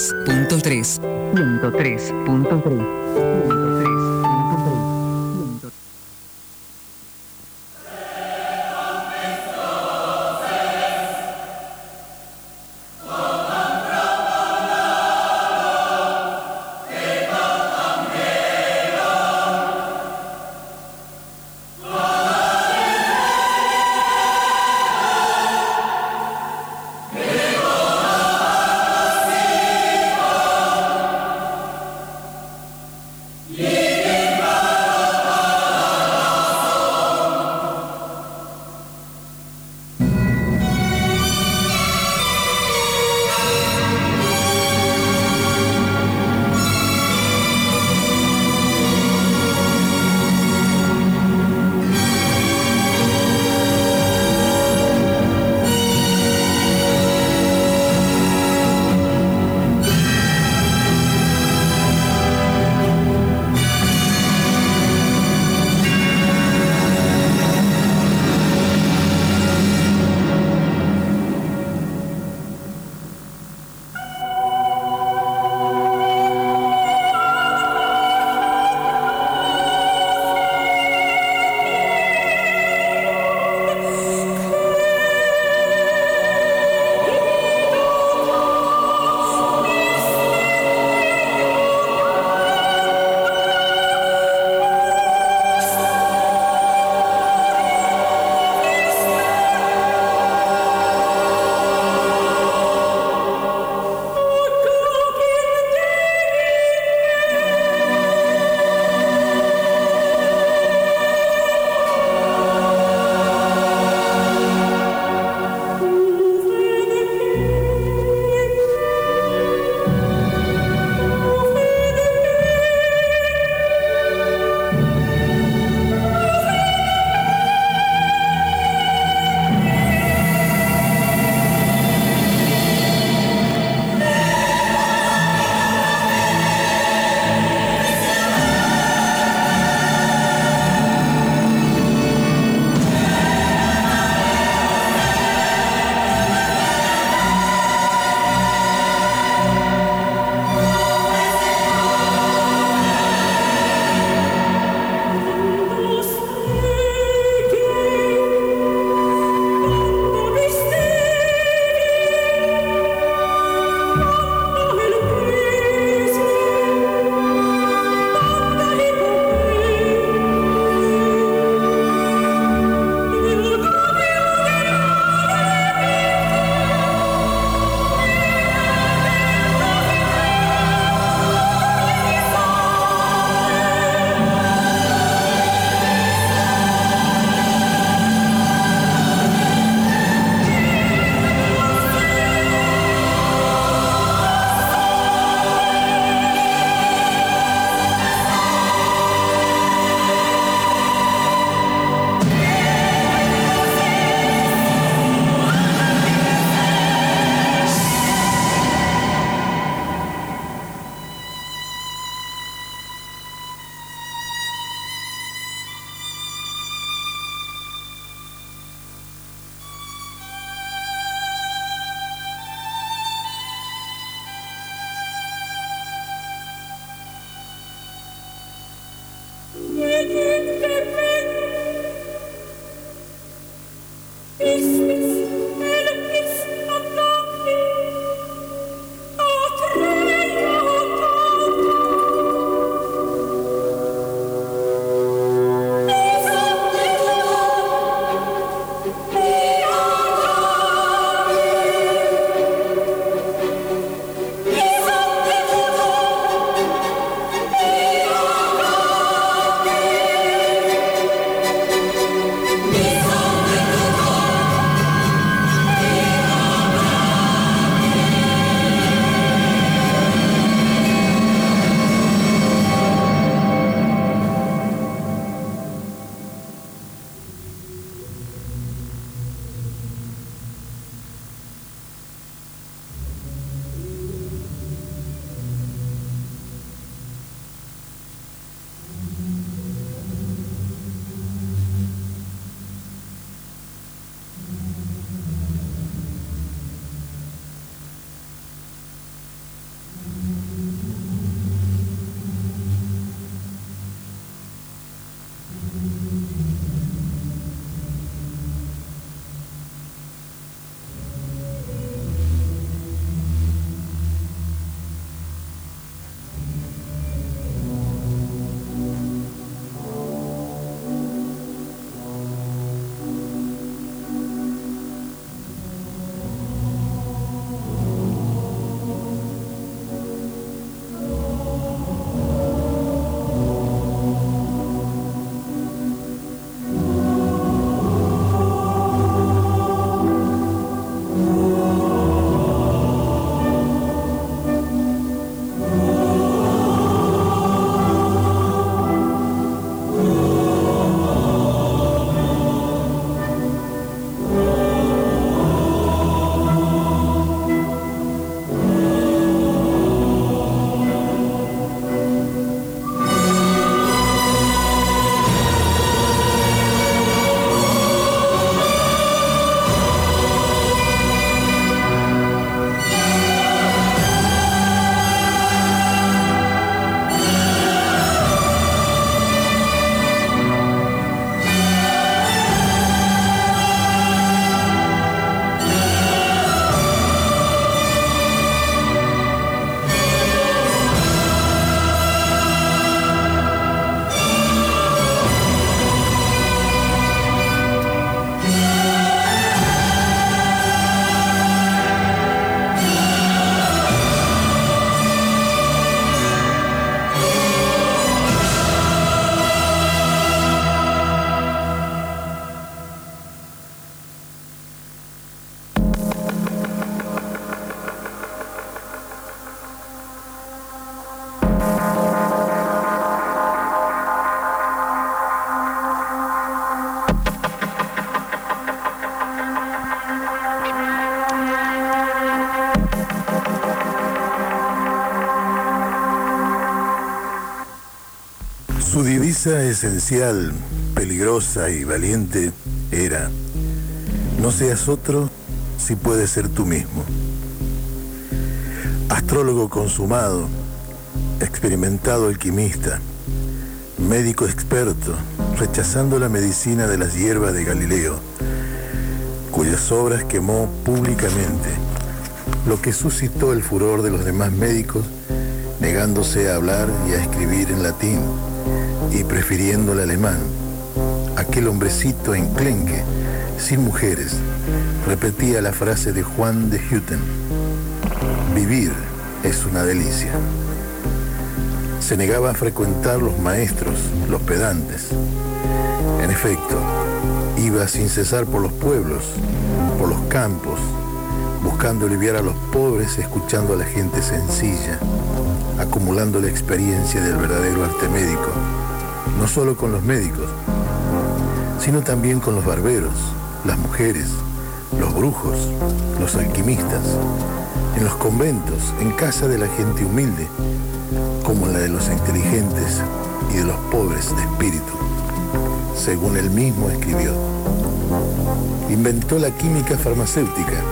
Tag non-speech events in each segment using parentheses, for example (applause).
...103.3... ...103.3... esencial, peligrosa y valiente era, no seas otro si puedes ser tú mismo. Astrólogo consumado, experimentado alquimista, médico experto, rechazando la medicina de las hierbas de Galileo, cuyas obras quemó públicamente, lo que suscitó el furor de los demás médicos, negándose a hablar y a escribir en latín y prefiriendo el alemán. Aquel hombrecito enclenque, sin mujeres, repetía la frase de Juan de Hutten, vivir es una delicia. Se negaba a frecuentar los maestros, los pedantes. En efecto, iba sin cesar por los pueblos, por los campos, buscando aliviar a los pobres, escuchando a la gente sencilla, acumulando la experiencia del verdadero arte médico no solo con los médicos, sino también con los barberos, las mujeres, los brujos, los alquimistas, en los conventos, en casa de la gente humilde, como la de los inteligentes y de los pobres de espíritu, según él mismo escribió. Inventó la química farmacéutica,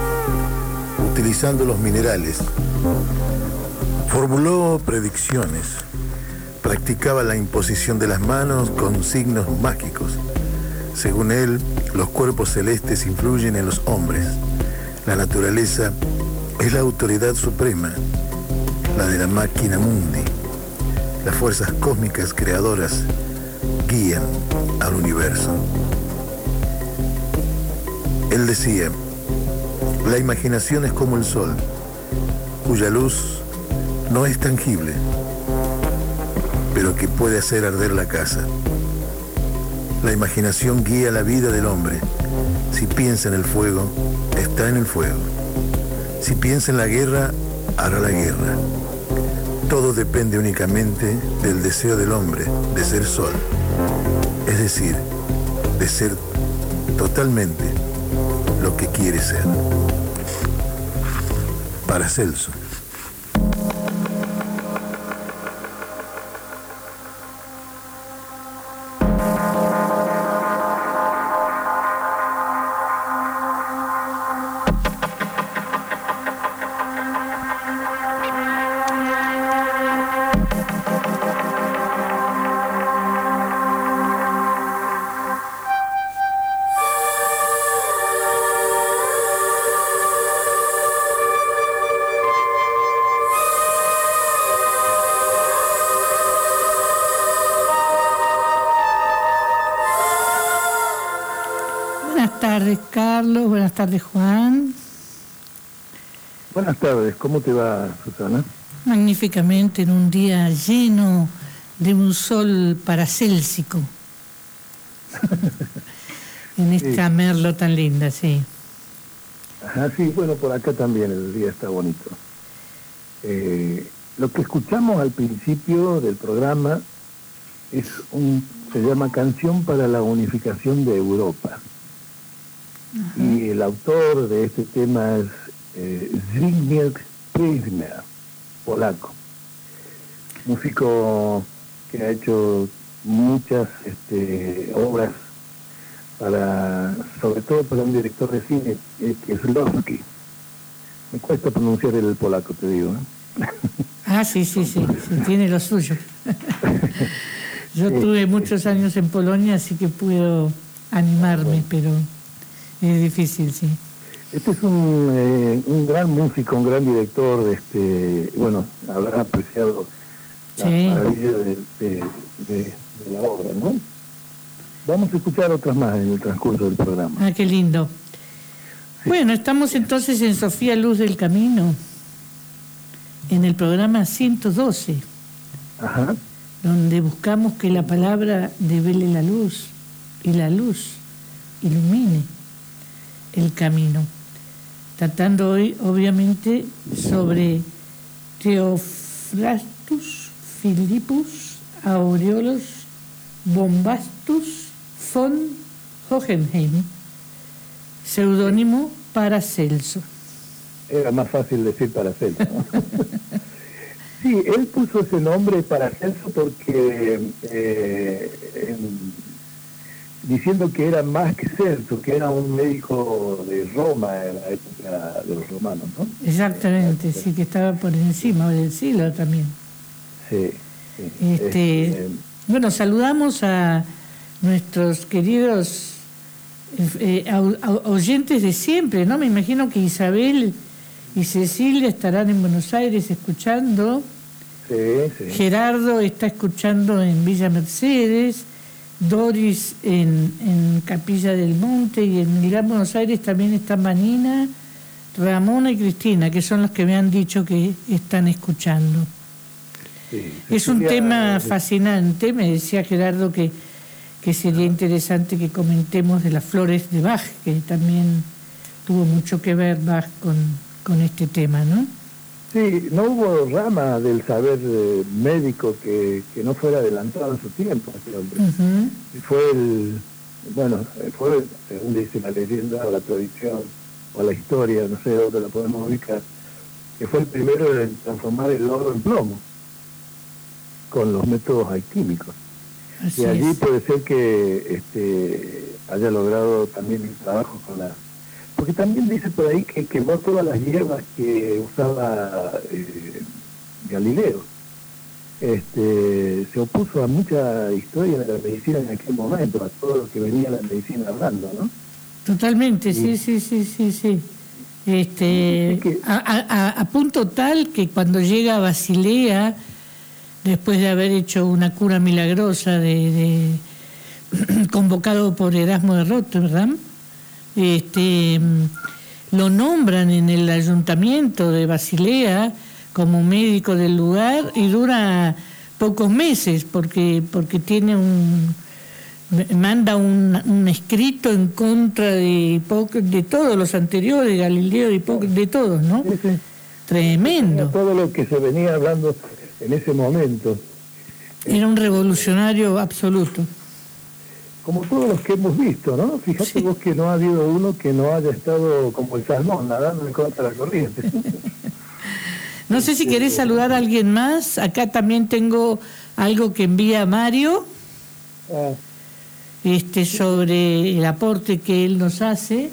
utilizando los minerales. Formuló predicciones la imposición de las manos con signos mágicos. Según él, los cuerpos celestes influyen en los hombres. La naturaleza es la autoridad suprema, la de la máquina mundi. Las fuerzas cósmicas creadoras guían al universo. Él decía, la imaginación es como el sol, cuya luz no es tangible que puede hacer arder la casa. La imaginación guía la vida del hombre. Si piensa en el fuego, está en el fuego. Si piensa en la guerra, hará la guerra. Todo depende únicamente del deseo del hombre de ser sol. Es decir, de ser totalmente lo que quiere ser. Para Celso. Tardes, Juan. Buenas tardes, ¿cómo te va, Susana? Magníficamente, en un día lleno de un sol paracélsico. (laughs) en esta merlo tan linda, sí. Ajá, sí, bueno, por acá también el día está bonito. Eh, lo que escuchamos al principio del programa es un, se llama Canción para la Unificación de Europa. Y el autor de este tema es eh, Zbigniew polaco. Músico que ha hecho muchas este, obras para, sobre todo para un director de cine, eh, que es Lowski. Me cuesta pronunciar el polaco, te digo. ¿eh? (laughs) Ah, sí, sí, sí, tiene lo suyo. (laughs) Yo tuve muchos años en Polonia, así que puedo animarme, pero es difícil, sí. Este es un, eh, un gran músico, un gran director, este, bueno, habrá apreciado la maravilla de, la obra, ¿no? Vamos a escuchar otras más en el transcurso del programa. Ah, qué lindo. Bueno, estamos entonces en Sofía Luz del Camino, en el programa 112, Ajá. donde buscamos que la palabra devele la luz y la luz ilumine el camino. Tratando hoy, obviamente, sobre Theophrastus Philippus Aureolus Bombastus von Hohenheim, seudónimo para Celso. Era más fácil decir para Celso. Sí, él puso ese nombre para Celso porque eh, diciendo que era más que Celso, que era un médico de Roma en la época de los romanos, ¿no? Exactamente, sí, que estaba por encima del siglo también. Sí. Este, este, bueno, saludamos a nuestros queridos eh, oyentes de siempre, ¿no? Me imagino que Isabel y Cecilia estarán en Buenos Aires escuchando. Sí, sí. Gerardo está escuchando en Villa Mercedes. Doris en, en Capilla del Monte y en Gran Buenos Aires también están Manina, Ramona y Cristina, que son los que me han dicho que están escuchando. es un tema fascinante, me decía Gerardo que, que sería interesante que comentemos de las flores de Bach, que también tuvo mucho que ver Bach con, con este tema, ¿no? Sí, no hubo rama del saber eh, médico que, que, no fuera adelantado en su tiempo, este hombre. Fue el, bueno, fue, según dice la leyenda o la tradición o la historia, no sé dónde la podemos ubicar, que fue el primero en transformar el oro en plomo con los métodos alquímicos. y allí puede ser que este, haya logrado también el trabajo con la porque también dice por ahí que quemó todas las hierbas que usaba eh, Galileo. Este, se opuso a mucha historia de la medicina en aquel momento, a todo lo que venía la medicina hablando, ¿no? Totalmente, sí, sí, sí, sí, sí. Este, a, punto tal que cuando llega a Basilea, después de haber hecho una cura milagrosa de, (clears throat) convocado por Erasmo de Rotterdam, este, lo nombran en el ayuntamiento de Basilea como médico del lugar y dura pocos meses porque, porque tiene un manda un, escrito en contra de, de todos los anteriores, Galileo y de todos, ¿no? Tremendo. Todo lo que se venía hablando en ese momento. Era un revolucionario absoluto como todos los que hemos visto, ¿no? Fíjate vos que no ha habido uno que no haya estado como el salmón, nadando en contra de la corriente. (laughs) no sé si querés saludar a alguien más. Acá también tengo algo que envía Mario. Ah. Este, sobre el aporte que él nos hace.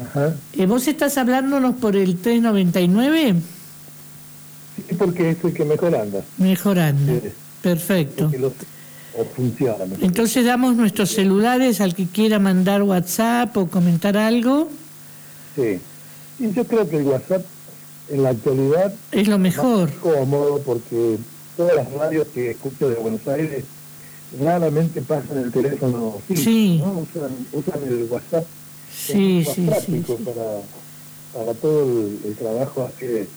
Ajá. Eh, ¿Vos estás hablándonos por el 399? Sí, porque es el que mejor anda. Mejor anda. Perfecto. Entonces damos nuestros celulares al que quiera mandar WhatsApp o comentar algo. Sí, y yo creo que el WhatsApp en la actualidad es lo mejor. Es cómodo porque todas las radios que escucho de Buenos Aires raramente pasan el teléfono sí. usan, el WhatsApp. Sí, sí, sí, Para, para todo el, trabajo de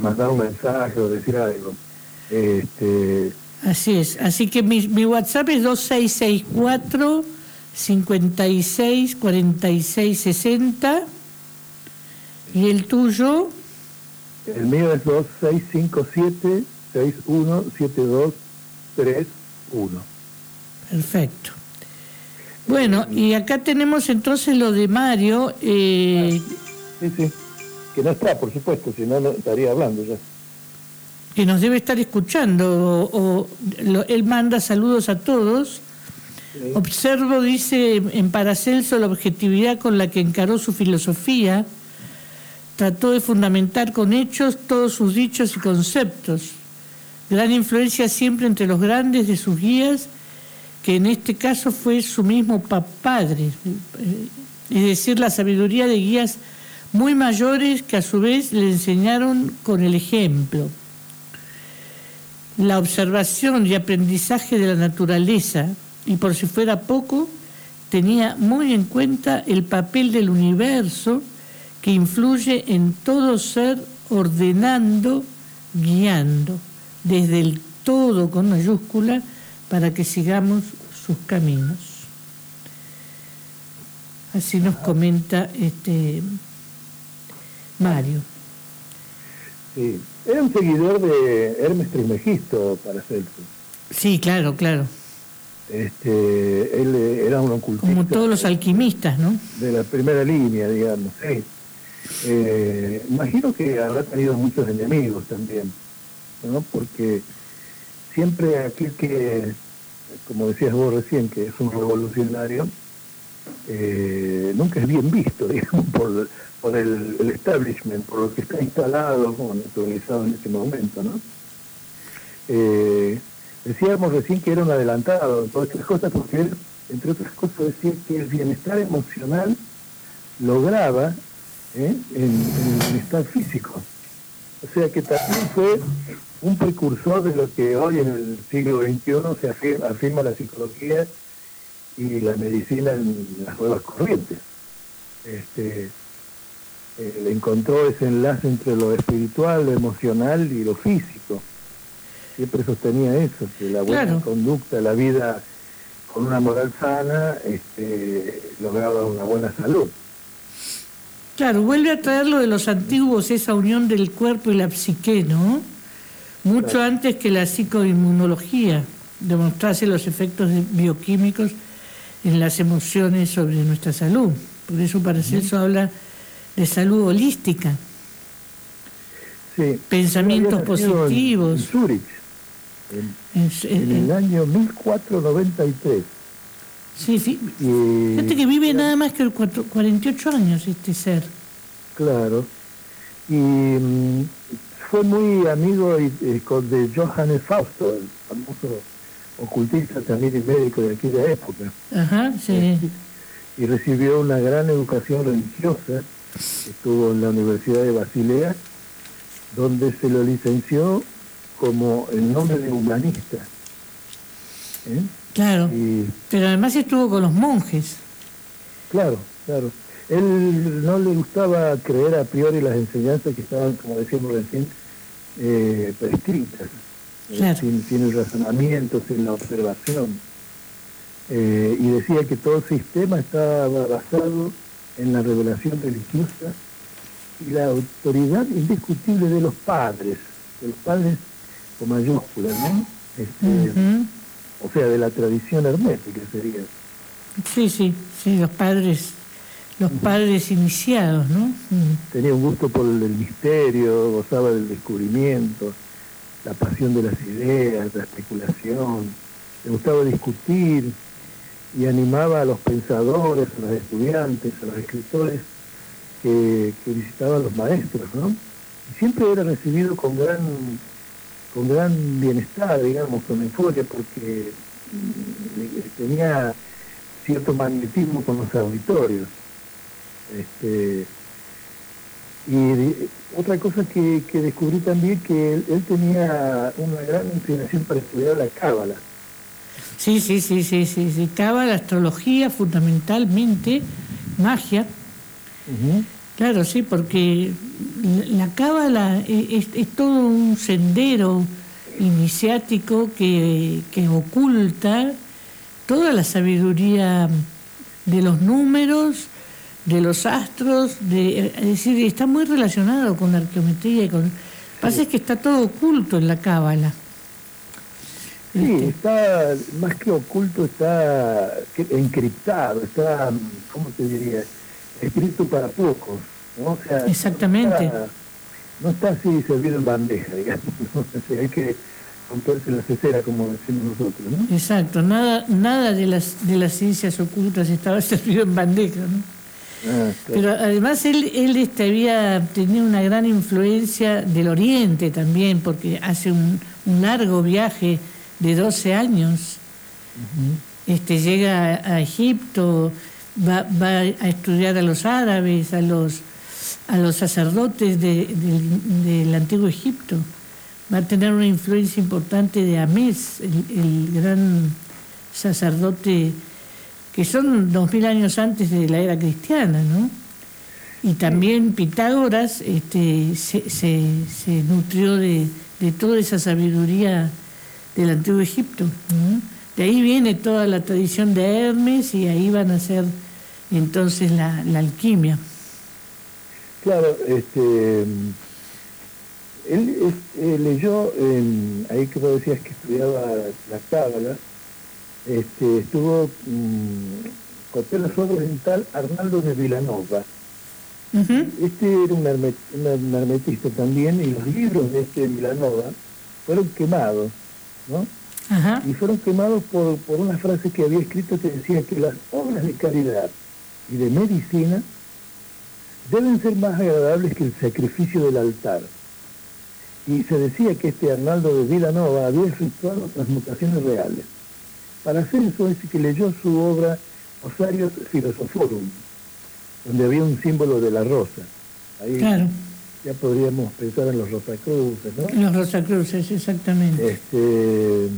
mandar un mensaje o decir algo. Este, Así es. Así que mi, mi WhatsApp es 2664 56 46 60 y el tuyo. El mío es 2657 617231 perfecto. Bueno y acá tenemos entonces lo de Mario eh... sí sí. Que no está por supuesto si no, no estaría hablando ya que nos debe estar escuchando, o, él manda saludos a todos. Observo, dice en Paracelso, la objetividad con la que encaró su filosofía, trató de fundamentar con hechos todos sus dichos y conceptos. Gran influencia siempre entre los grandes de sus guías, que en este caso fue su mismo padre, es decir, la sabiduría de guías muy mayores que a su vez le enseñaron con el ejemplo la observación y aprendizaje de la naturaleza y por si fuera poco, tenía muy en cuenta el papel del universo que influye en todo ser ordenando, guiando, desde el todo con mayúscula, para que sigamos sus caminos. Así nos comenta este Mario. Sí. Era un seguidor de Hermes Trismegisto, para Celso. Sí, claro, claro. Este, él era un ocultista. Como todos los alquimistas, ¿no? De la primera línea, digamos. Sí. Eh, imagino que habrá tenido muchos enemigos también. ¿no? Porque siempre aquel que, como decías vos recién, que es un revolucionario, eh, nunca es bien visto, (laughs) digamos, por, por el, establishment, por lo que está instalado, como naturalizado en ese momento, ¿no? Eh, decíamos recién que era un adelantado todas estas cosas, porque él, entre otras cosas, decía que el bienestar emocional lograba ¿eh? en, el bienestar físico. O sea que también fue un precursor de lo que hoy en el siglo XXI se afirma, la psicología y la medicina en las nuevas corrientes. Este, eh, encontró ese enlace entre lo espiritual, lo emocional y lo físico. Siempre sostenía eso, que la buena conducta, la vida con una moral sana, este, lograba una buena salud. Claro, vuelve a traer lo de los antiguos, esa unión del cuerpo y la psique, ¿no? Mucho antes que la psicoinmunología demostrase los efectos bioquímicos en las emociones sobre nuestra salud. Por eso Paracelso habla de salud holística. Sí. Pensamientos positivos. En, Zurich, en, el año 1493. Sí, fíjate que vive nada más que 48 años este ser. Claro. Y mm, fue muy amigo de, de Johannes Fausto, el famoso ocultista también y médico de aquella época. Ajá, sí. Y recibió una gran educación religiosa. Estuvo en la Universidad de Basilea, donde se lo licenció como el nombre de humanista. ¿Eh? Claro. pero además estuvo con los monjes. Claro, claro. Él no le gustaba creer a priori las enseñanzas que estaban, como decíamos recién, eh, prescritas, eh, sin, el razonamiento, sin la observación. Eh, y decía que todo sistema estaba basado en la revelación religiosa y la autoridad indiscutible de los padres, de los padres con mayúsculas, ¿no? Este, o sea, de la tradición hermética sería. Sí, sí, sí, los padres, los padres iniciados, ¿no? Tenía un gusto por el misterio, gozaba del descubrimiento, la pasión de las ideas, la especulación, le gustaba discutir y animaba a los pensadores, a los estudiantes, a los escritores que, que visitaban los maestros, ¿no? Y siempre era recibido con gran con gran bienestar, digamos, con euforia, porque mm, tenía cierto magnetismo con los auditorios. Este, y otra cosa que, descubrí también que él, tenía una gran inclinación para estudiar la cábala. Sí, sí, sí, sí, sí, sí. Cábala, astrología fundamentalmente, magia. Claro, sí, porque la cábala es, todo un sendero iniciático que, oculta toda la sabiduría de los números, de los astros, de, es decir, está muy relacionado con la arqueometría y con... Lo que pasa es que está todo oculto en la cábala. Sí, este. está, más que oculto, está encriptado, está, ¿cómo te diría? escrito para pocos. ¿no? O sea, Exactamente. No está, así servido en bandeja, digamos. (laughs) hay que romperse la cesera, como decimos nosotros. ¿no? Exacto, nada, nada de, las, de las ciencias ocultas estaba (laughs) servido en bandeja. ¿no? Ah, Pero además él, él este, había tenido una gran influencia del Oriente también, porque hace un, un largo viaje de 12 años. este, llega a Egipto, va, a estudiar a los árabes, a los, a los sacerdotes del antiguo Egipto. Va a tener una influencia importante de Amés, el, gran sacerdote, que son dos mil años antes de la era cristiana, ¿no? Y también Pitágoras este, se, se, nutrió de, de, toda esa sabiduría del antiguo Egipto. De ahí viene toda la tradición de Hermes y ahí van a ser entonces la, la alquimia. Claro, este, él, leyó, ahí que vos decías que estudiaba la cábala, este, estuvo mmm, con las obras en tal Arnaldo de Villanova. Este era un, hermetista también, y los libros de este Villanova fueron quemados, ¿no? Y fueron quemados por, por una frase que había escrito que decía que las obras de caridad y de medicina deben ser más agradables que el sacrificio del altar. Y se decía que este Arnaldo de Villanova había efectuado transmutaciones reales. Para hacer eso es que leyó su obra Osarios Philosophorum, donde había un símbolo de la rosa. Ahí ya podríamos pensar en los Rosacruces, ¿no? Los Rosacruces, exactamente. Este,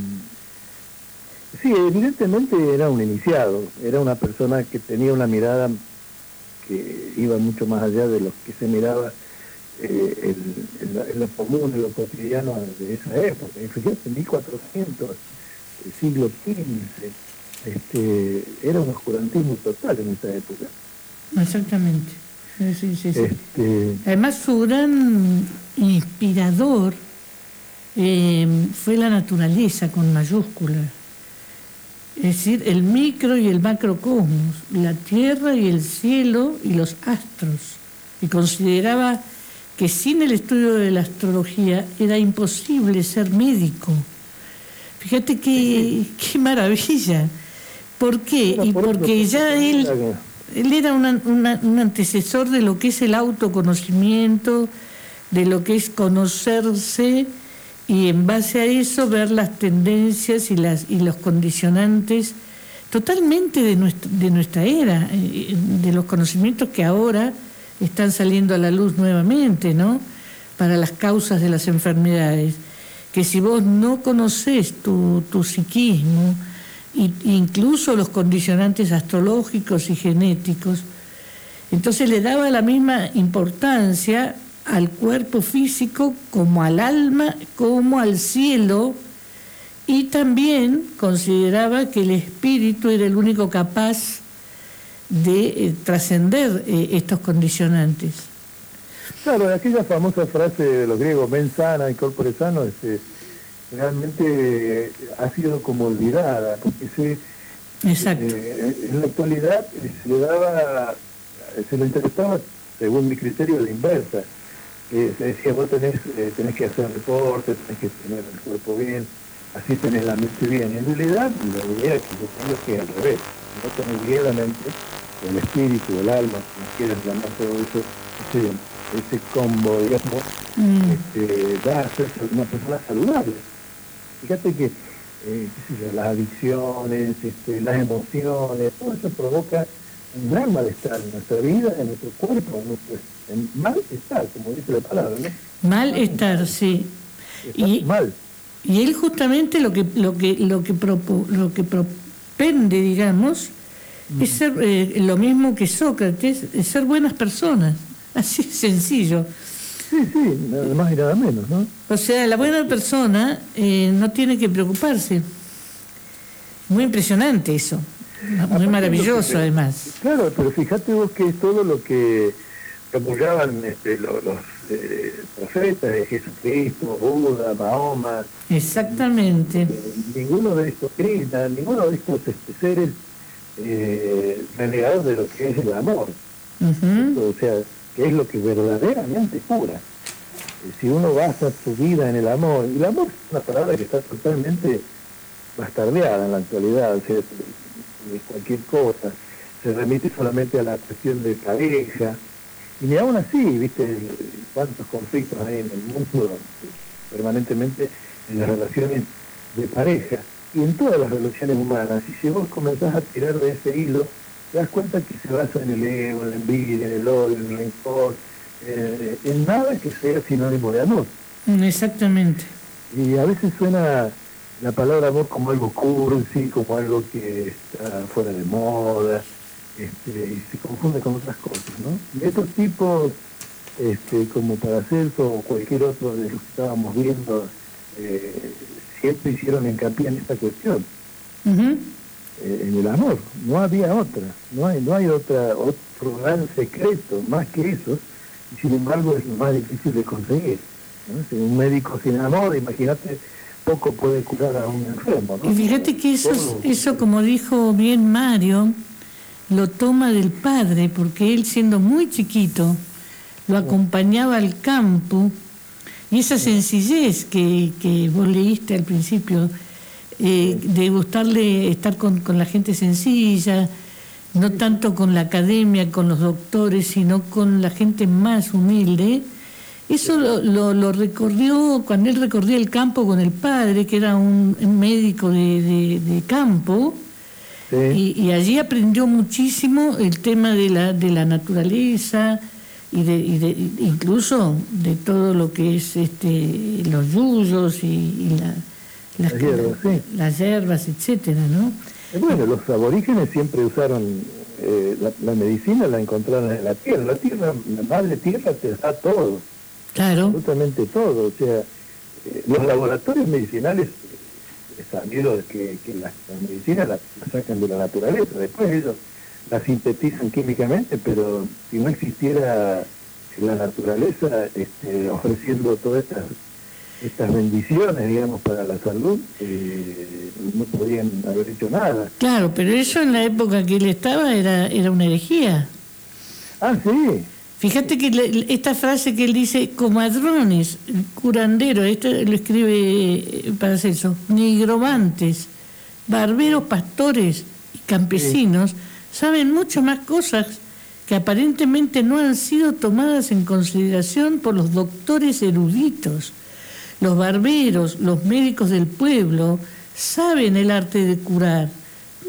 sí, evidentemente era un iniciado, era una persona que tenía una mirada que iba mucho más allá de lo que se miraba eh, en, lo común, en lo cotidiano de esa época. Fíjate, 1400, el siglo XV, este, era un oscurantismo total en esa época. Exactamente. Este, Además, su gran inspirador eh, fue la naturaleza con mayúsculas. Es decir, el micro y el macrocosmos, la tierra y el cielo y los astros. Y consideraba que sin el estudio de la astrología era imposible ser médico. Fíjate qué, qué maravilla. ¿Por qué? Y porque ya él él era un antecesor de lo que es el autoconocimiento, de lo que es conocerse y en base a eso ver las tendencias y, los condicionantes totalmente de nuestra, de nuestra era, eh, de los conocimientos que ahora están saliendo a la luz nuevamente, ¿no? Para las causas de las enfermedades. Que si vos no conocés tu, tu psiquismo, incluso los condicionantes astrológicos y genéticos. Entonces le daba la misma importancia al cuerpo físico como al alma, como al cielo, y también consideraba que el espíritu era el único capaz de eh, trascender eh, estos condicionantes. Claro, aquella famosa frase de los griegos, mens sana y corpore sano, este, realmente ha sido como olvidada, porque se, eh, en la actualidad se le daba, se le interesaba, según mi criterio, la inversa. se decía, vos tenés, eh, tenés que hacer deporte, tenés que tener el cuerpo bien, así tenés la mente bien. En realidad, la idea es que yo tengo que al revés, no tenés bien la mente, el espíritu, el alma, como quieras llamar todo eso, ese, ese combo, digamos, mm. este, da a ser una persona saludable. Fíjate que eh, las adicciones, este, las emociones, todo eso provoca un gran malestar en nuestra vida, en nuestro cuerpo, en nuestro malestar, como dice la palabra. ¿no? Malestar, sí. y, mal. Y él justamente lo que lo que lo que lo que propende, digamos, es ser eh, lo mismo que Sócrates, es ser buenas personas, (laughs) así sencillo. Sí, sí, nada más y nada menos, ¿no? O sea, la buena persona eh, no tiene que preocuparse. Muy impresionante eso. Muy maravilloso, además. Claro, pero fíjate vos que es todo lo que promulgaban este, los, eh, profetas de Jesucristo, Buda, Mahoma. Exactamente. Eh, ninguno de estos cristas, ninguno de estos este, seres eh, renegados de lo que es el amor. O sea, es lo que verdaderamente cura. Si uno basa su vida en el amor, y el amor es una palabra que está totalmente bastardeada en la actualidad, o sea, de cualquier cosa, se remite solamente a la cuestión de pareja, y aún así, viste, cuántos conflictos hay en el mundo permanentemente en las relaciones de pareja y en todas las relaciones humanas. Y si vos comenzás a tirar de ese hilo, te das cuenta que se basa en el ego, en la envidia, en el odio, en el rencor, eh, en nada que sea sinónimo de amor. Mm, exactamente. Y a veces suena la palabra amor como algo cursi, como algo que está fuera de moda, este, y se confunde con otras cosas, ¿no? Y estos tipos, este, como Paracelso o cualquier otro de los que estábamos viendo, eh, siempre hicieron hincapié en esta cuestión. Eh, en el amor, no había otra, no hay, no hay otra, otro gran secreto más que eso, y sin embargo es lo más difícil de conseguir. Si un médico sin amor, imagínate, poco puede curar a un enfermo. Y fíjate que eso, eso, como dijo bien Mario, lo toma del padre, porque él siendo muy chiquito, lo acompañaba al campo Y esa sencillez que, que vos leíste al principio, eh, de gustarle estar con, con la gente sencilla, no tanto con la academia, con los doctores, sino con la gente más humilde. Eso lo, lo, recorrió cuando él recorría el campo con el padre, que era un, médico de, de, campo, y, allí aprendió muchísimo el tema de la, de la naturaleza y de, y de, incluso de todo lo que es este los yuyos y, la, las, hierbas, las hierbas, etcétera, ¿no? Eh, bueno, los aborígenes siempre usaron eh, la, medicina, la encontraron en la tierra. La tierra, la madre tierra te da todo. Claro. Absolutamente todo. O sea, eh, los laboratorios medicinales, es sabido que, que la, medicina la, sacan de la naturaleza. Después ellos la sintetizan químicamente, pero si no existiera la naturaleza este, ofreciendo todas estas estas bendiciones, digamos, para la salud, eh, no podían haber hecho nada. Claro, pero eso en la época que él estaba era, era una herejía. Ah, sí. Fíjate que esta frase que él dice, comadrones, curandero, esto lo escribe eh, para eso, nigromantes, barberos, pastores y campesinos, saben mucho más cosas que aparentemente no han sido tomadas en consideración por los doctores eruditos los barberos, los médicos del pueblo, saben el arte de curar,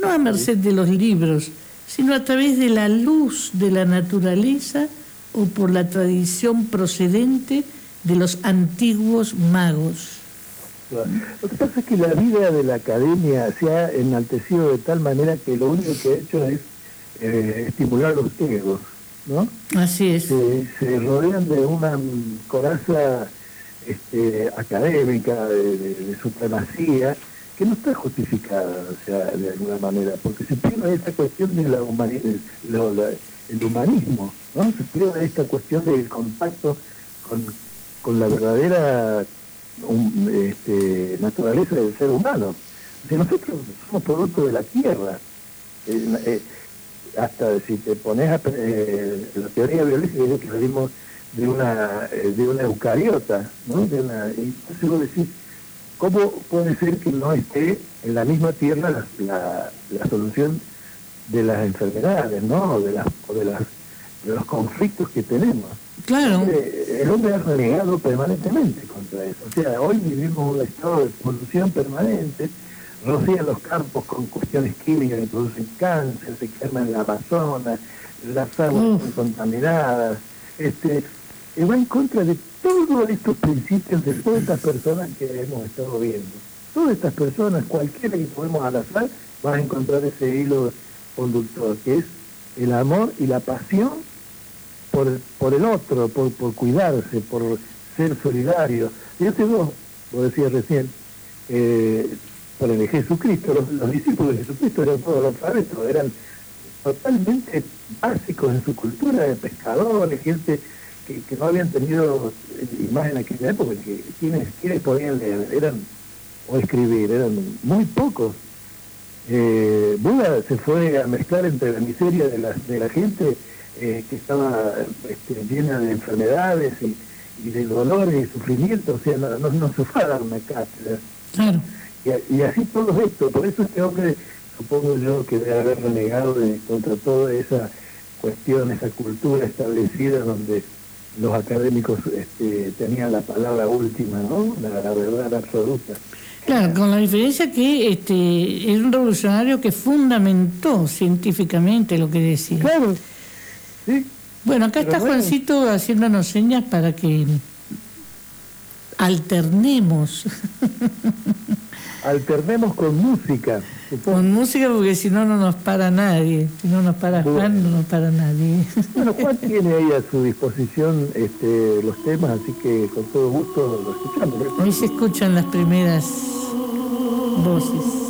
no a merced de los libros, sino a través de la luz de la naturaleza o por la tradición procedente de los antiguos magos. Lo que pasa es que la vida de la academia se ha enaltecido de tal manera que lo único que ha hecho es eh, estimular los egos, ¿no? Así es. Se, se rodean de una coraza este, académica, de, supremacía, que no está justificada, o sea, de alguna manera, porque se pierde esta cuestión de la humanismo, ¿no? Se pierde esta cuestión del contacto con, con la verdadera este, naturaleza del ser humano. O nosotros somos producto de la tierra. Eh, eh, hasta si te pones a eh, la teoría biológica que venimos de una, eh, de una eucariota, ¿no? De una, y entonces vos decís, ¿cómo puede ser que no esté en la misma tierra la, la, solución de las enfermedades, ¿no? O de, las, o de, las, de los conflictos que tenemos. Claro. el hombre ha renegado permanentemente contra eso. O sea, hoy vivimos un estado de polución permanente, rocían los campos con cuestiones químicas que producen cáncer, se queman la Amazonas, las aguas están contaminadas, este, y va en contra de todos estos principios de todas estas personas que hemos estado viendo. Todas estas personas, cualquiera que podemos al azar, va a encontrar ese hilo conductor, que es el amor y la pasión por, por el otro, por, por cuidarse, por ser solidario. Yo tengo, lo decía recién, eh, por el Jesucristo, los, discípulos de Jesucristo eran todos los paretos, eran totalmente básicos en su cultura, de pescadores, gente que, no habían tenido imagen en aquella época, que quienes, quienes podían leer eran o escribir, eran muy pocos. Eh, Buda se fue a mezclar entre la miseria de la, de la gente eh, que estaba este, llena de enfermedades y, de dolores y sufrimientos, o sea, no, no, se fue a dar una cátedra. Claro. Y, y, así todo esto, por eso este hombre, supongo yo, que debe haber renegado de, contra toda esa cuestión, esa cultura establecida donde los académicos este, tenían la palabra última, ¿no? La, verdad absoluta. Claro, con la diferencia que este, era un revolucionario que fundamentó científicamente lo que decía. Claro, sí. Bueno, acá está Juancito haciéndonos señas para que alternemos. (laughs) alternemos con música. Con música porque si no, no nos para nadie. Si no nos para Juan, no nos para nadie. (laughs) Bueno, Juan tiene ahí a su disposición este, los temas, así que con todo gusto lo escuchamos. Ahí se escuchan las primeras voces.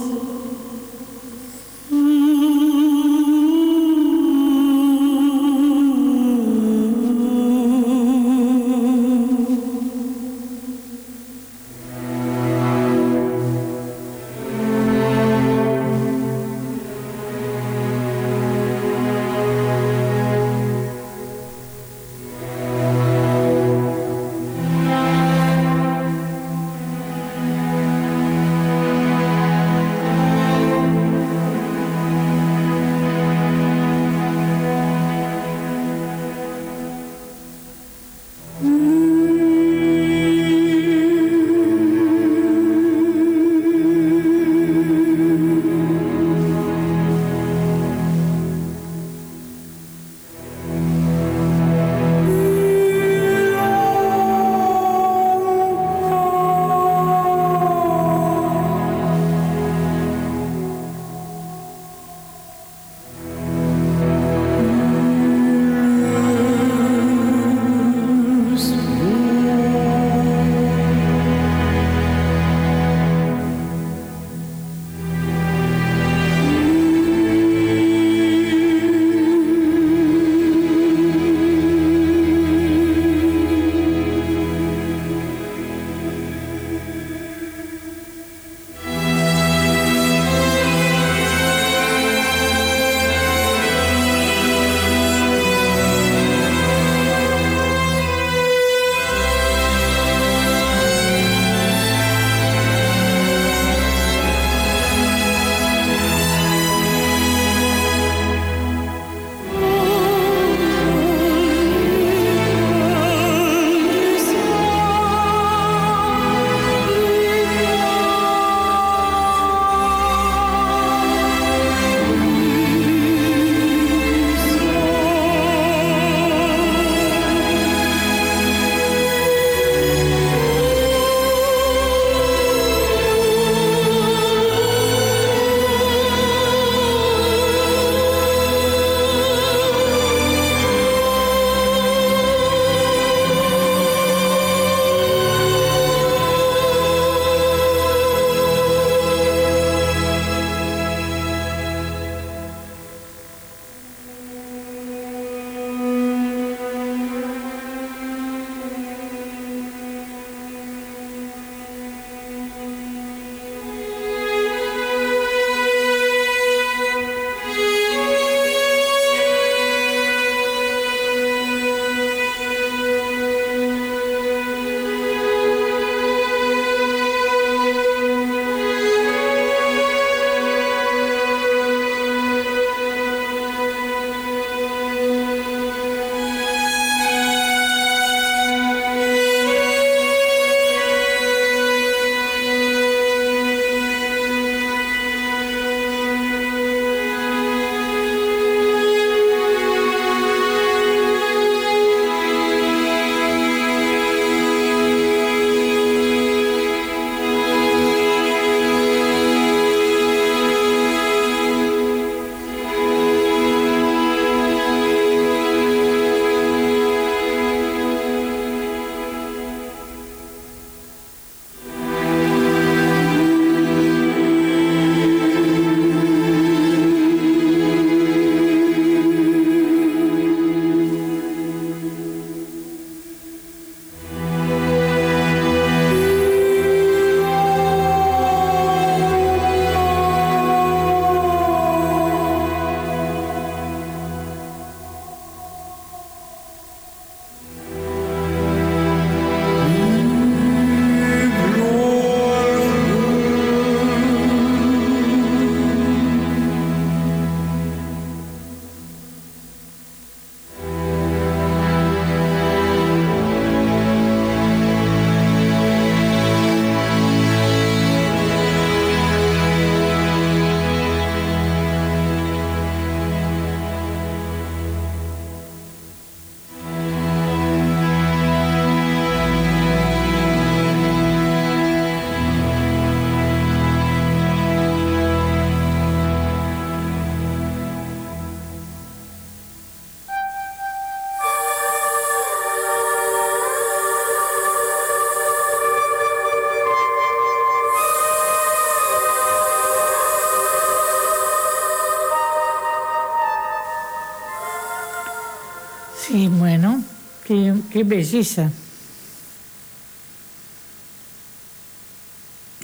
Qué, belleza.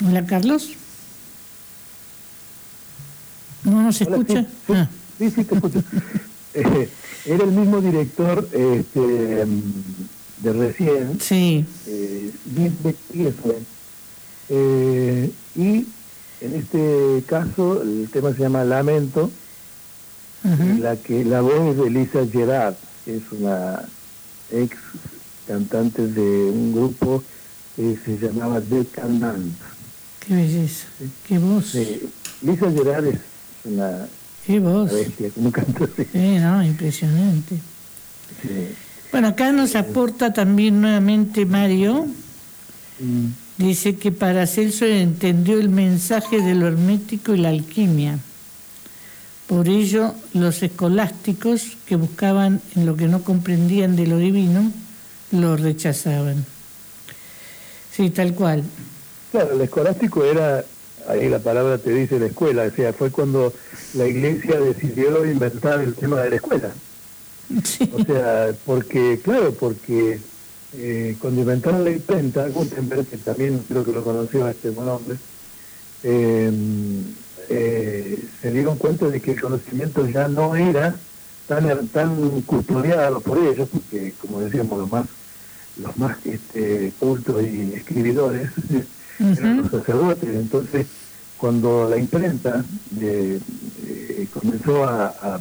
Hola, Carlos. ¿No nos escucha? Sí, ah. sí, escucho. (laughs) Eh, era el mismo director este, de recién. Sí. Eh, eh, y en este caso el tema se llama Lamento, la que la voz es de Lisa Gerard, es una ex cantante de un grupo que se llamaba Dead Can Qué belleza, qué voz. Lisa Gerard es una, qué voz. bestia, como canta Sí, no, impresionante. Bueno, acá nos aporta también nuevamente Mario. Mm. Dice que para Celso entendió el mensaje de lo hermético y la alquimia. Por ello, los escolásticos que buscaban en lo que no comprendían de lo divino, lo rechazaban. Sí, tal cual. Claro, el escolástico era, ahí la palabra te dice la escuela, o sea, fue cuando la iglesia decidió inventar el tema de la escuela. O sea, porque, claro, porque eh, cuando inventaron la imprenta, Gutenberg, que también creo que lo conoció a este buen hombre, eh, eh, se dieron cuenta de que el conocimiento ya no era tan, tan custodiado por ellos, porque como decíamos, los más, los más este, cultos y escribidores (laughs) eran los sacerdotes. Entonces, cuando la imprenta eh, comenzó a,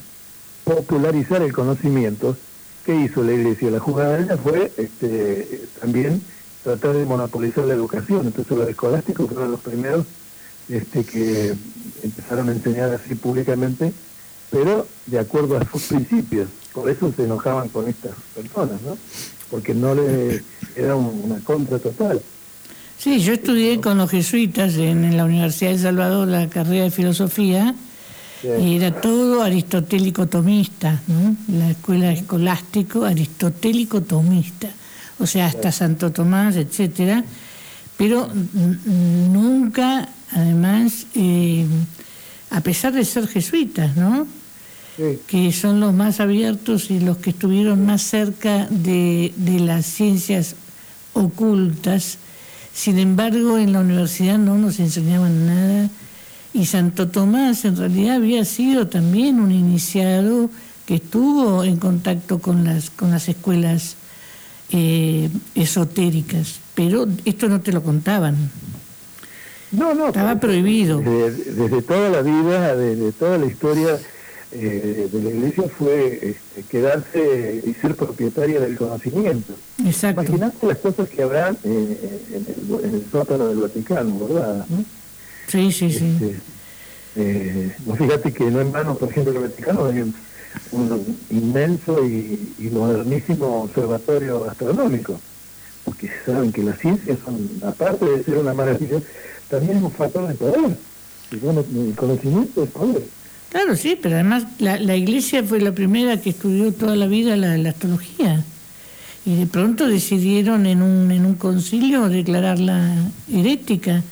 popularizar el conocimiento, ¿qué hizo la iglesia? La jugada de ella fue este, también tratar de monopolizar la educación. Entonces los escolásticos fueron los primeros este, que empezaron a enseñar así públicamente, pero de acuerdo a sus principios. Por eso se enojaban con estas personas, ¿no? Porque no le era una contra total. Sí, yo estudié con los jesuitas en, la Universidad de Salvador la carrera de filosofía y era todo aristotélico tomista, ¿no? La escuela escolástico aristotélico tomista, o sea, hasta Santo Tomás, etcétera, pero nunca además, eh, a pesar de ser jesuitas, ¿no? que son los más abiertos y los que estuvieron más cerca de, las ciencias ocultas, sin embargo en la universidad no nos enseñaban nada y Santo Tomás en realidad había sido también un iniciado que estuvo en contacto con las, con las escuelas eh, esotéricas, pero esto no te lo contaban. No, no. Estaba prohibido. Desde, toda la vida, desde toda la historia eh, de la iglesia fue este, quedarse y ser propietaria del conocimiento. Exacto. Imagínate las cosas que habrán eh, en, el, sótano del Vaticano, ¿verdad? Sí, sí, sí. Este, eh, fíjate que no en vano, por ejemplo, el Vaticano hay un, inmenso y, y, modernísimo observatorio astronómico, porque saben que las ciencias son, aparte de ser una maravilla, también es un factor de poder. Y bueno, el conocimiento es poder. Claro, sí, pero además la, la iglesia fue la primera que estudió toda la vida la, astrología. Y de pronto decidieron en un, en un concilio declararla herética.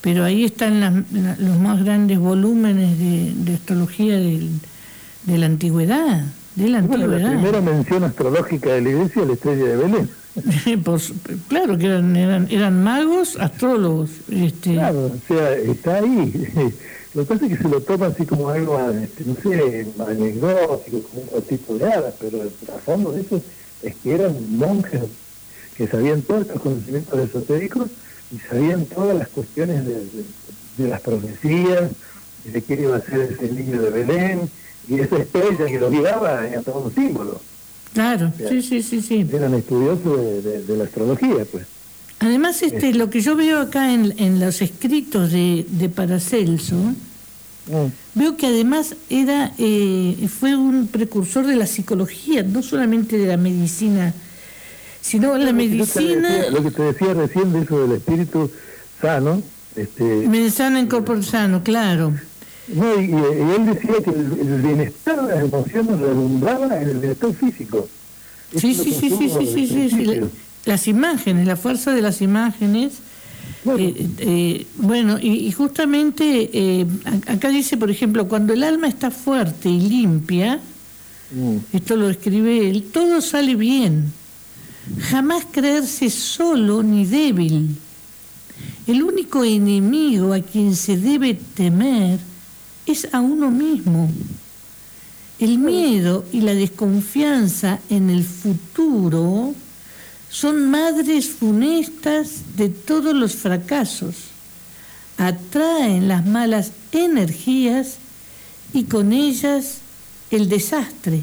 Pero ahí están los más grandes volúmenes de, astrología de la antigüedad. De la, antigüedad. la primera mención astrológica de la iglesia es la estrella de Belén. (laughs) claro que eran, eran, eran magos, astrólogos. Este... Claro, o sea, está ahí. (laughs) Lo que pasa es que se lo toma así como algo, este, no sé, anecdótico, como un tipo de hadas, pero el fondo de eso es que eran monjes que sabían todos los conocimientos esotéricos y sabían todas las cuestiones de, de, las profecías, de quién iba a ser ese niño de Belén, y esa estrella que lo guiaba era todo un símbolo. Claro, sí, sí, sí, sí. Eran estudiosos de, la astrología, pues. Además, este, lo que yo veo acá en, en los escritos de, de Paracelso, mm. veo que además era eh, fue un precursor de la psicología, no solamente de la medicina, sino la medicina... lo que te decía recién de eso del espíritu sano. Este, sano en corpo sano, claro. No, y, él decía que el, bienestar de las emociones redundaba en el bienestar físico. Sí, sí, sí, sí, sí, sí, sí, Las imágenes, la fuerza de las imágenes. Eh, eh, bueno, y, justamente eh, acá dice, por ejemplo, cuando el alma está fuerte y limpia, Mm. Esto lo escribe él. Todo sale bien. Jamás creerse solo ni débil. El único enemigo a quien se debe temer es a uno mismo. El miedo y la desconfianza en el futuro son madres funestas de todos los fracasos. Atraen las malas energías y con ellas el desastre.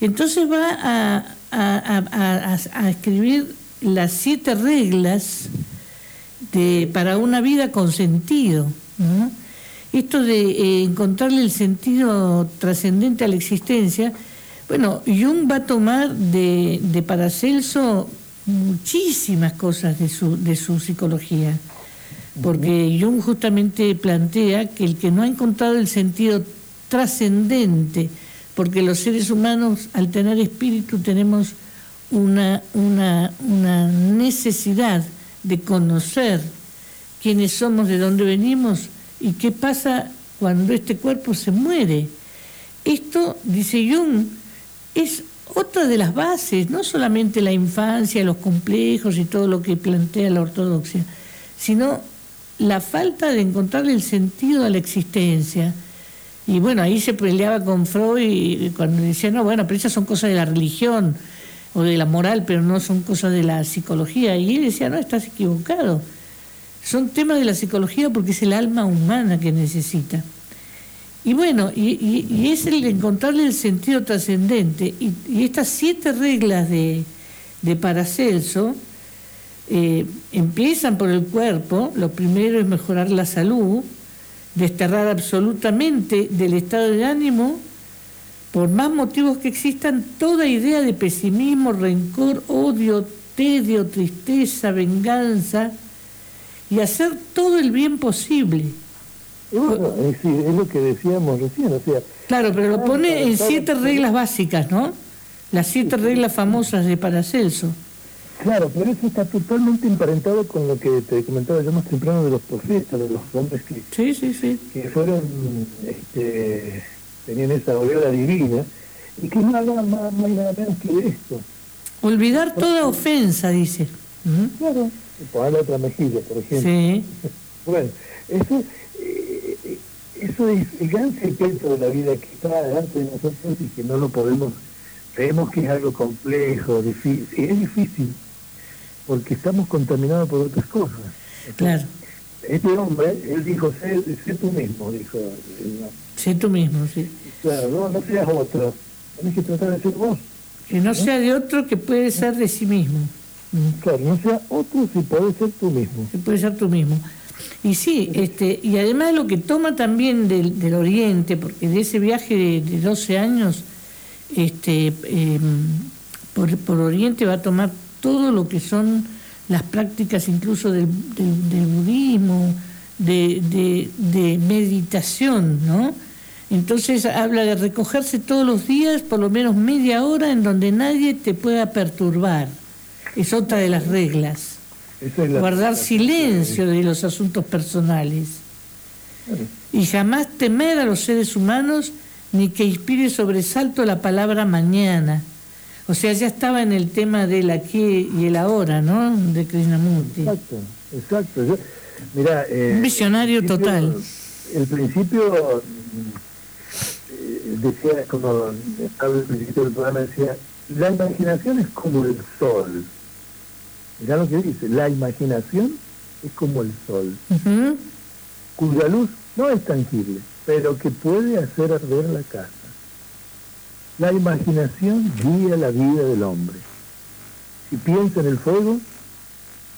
Entonces va a, escribir las siete reglas de, para una vida con sentido. Esto de eh, encontrarle el sentido trascendente a la existencia, bueno, Jung va a tomar de, de Paracelso muchísimas cosas de su, de su psicología, porque Jung justamente plantea que el que no ha encontrado el sentido trascendente, porque los seres humanos al tener espíritu tenemos una, una, una necesidad de conocer quiénes somos, de dónde venimos y qué pasa cuando este cuerpo se muere. Esto, dice Jung, es otra de las bases, no solamente la infancia, los complejos y todo lo que plantea la ortodoxia, sino la falta de encontrarle el sentido a la existencia. Y bueno, ahí se peleaba con Freud cuando decía, no, bueno, pero esas son cosas de la religión o de la moral, pero no son cosas de la psicología. Y él decía, no, estás equivocado. Son temas de la psicología porque es el alma humana que necesita. Y bueno, y, es el encontrarle el sentido trascendente. Y, estas siete reglas de, Paracelso eh, empiezan por el cuerpo. Lo primero es mejorar la salud, desterrar absolutamente del estado de ánimo, por más motivos que existan, toda idea de pesimismo, rencor, odio, tedio, tristeza, venganza, y hacer todo el bien posible es, lo que decíamos recién, o sea... Claro, pero lo pone en siete reglas básicas, ¿no? Las siete reglas famosas de Paracelso. Claro, pero eso está totalmente emparentado con lo que te comentaba yo más temprano de los profetas, de los hombres que, sí, sí, sí. que fueron, este, tenían esa aureola divina, y que no hagan más, más nada menos que esto. Olvidar toda ofensa, dice. Claro, ponerle otra mejilla, por ejemplo. Sí. (laughs) bueno, eso eso es el gran secreto de la vida que está delante de nosotros y que no lo podemos, creemos que es algo complejo, difícil, es difícil, porque estamos contaminados por otras cosas. claro. Este hombre, él dijo, sé, tú mismo, dijo. Sé tú mismo, sí. Claro, no, no seas otro, tienes que tratar de ser vos. Que no, sea de otro que puede ser de sí mismo. Claro, no sea otro si puede ser tú mismo. Si puede ser tú mismo. Y sí, este, y además lo que toma también del, del Oriente, porque de ese viaje de, 12 años, este, em, por, por, Oriente va a tomar todo lo que son las prácticas incluso del, del, budismo, de, de, meditación, ¿no? Entonces habla de recogerse todos los días, por lo menos media hora, en donde nadie te pueda perturbar. Es otra de las reglas guardar silencio de los asuntos personales y jamás temer a los seres humanos ni que inspire sobresalto la palabra mañana. O sea, ya estaba en el tema del aquí y el ahora, ¿no? De Krishnamurti. Exacto, exacto. eh, Un visionario total. El principio, eh, decía, como estaba el principio del programa, decía, la imaginación es como el sol Mirá lo que dice, la imaginación es como el sol, cuya luz no es tangible, pero que puede hacer arder la casa. La imaginación guía la vida del hombre. Si piensa en el fuego,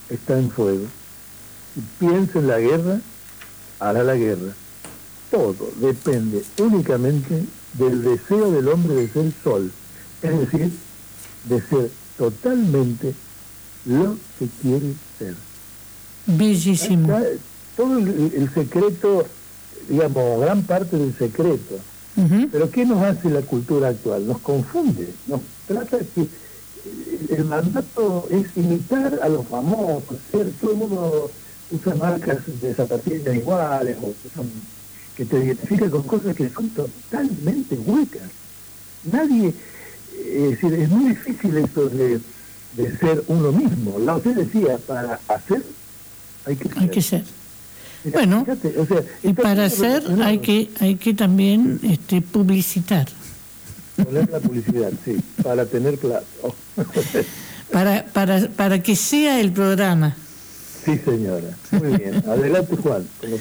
está en fuego. Si piensa en la guerra, hará la guerra. Todo depende únicamente del deseo del hombre de ser sol, es decir, de ser totalmente lo que quiere ser. Bellísimo. todo el, secreto, digamos, gran parte del secreto. Pero ¿qué nos hace la cultura actual? Nos confunde, nos trata de que el mandato es imitar a los famosos, ser, todo el mundo usa marcas de zapatillas iguales o que, son, que te identifican con cosas que son totalmente huecas. nadie, es decir, es muy difícil eso de, ser uno mismo. La usted decía, para hacer hay que ser. Hay que ser. bueno, y para hacer hay que hay que también este, publicitar. Poner la publicidad, sí, para tener plata. para, para, para que sea el programa. Sí, señora. Muy bien. Adelante, Juan, con los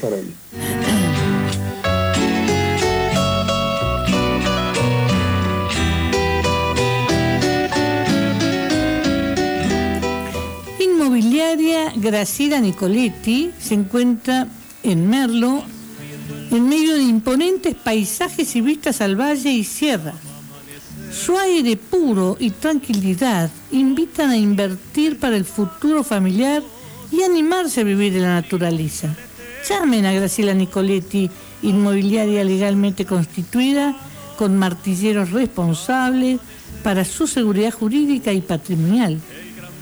Inmobiliaria Nicoletti se encuentra en Merlo, en medio de imponentes paisajes y vistas al valle y sierra. Su aire puro y tranquilidad invitan a invertir para el futuro familiar y animarse a vivir en la naturaleza. Llamen a Graciela Nicoletti, inmobiliaria legalmente constituida, con martilleros responsables para su seguridad jurídica y patrimonial.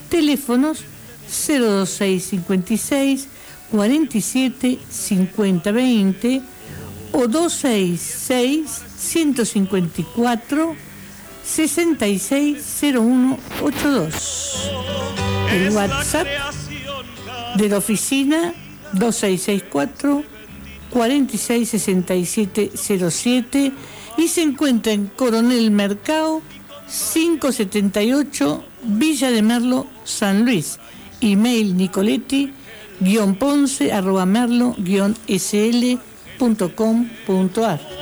Teléfonos 02656 47 50 20 o 266 154 660182. El WhatsApp de la oficina 2664 466707 y se encuentra en Coronel Mercado 578 Villa de Merlo, San Luis. Email nicoletti ponce arroba merlo sl.com.ar.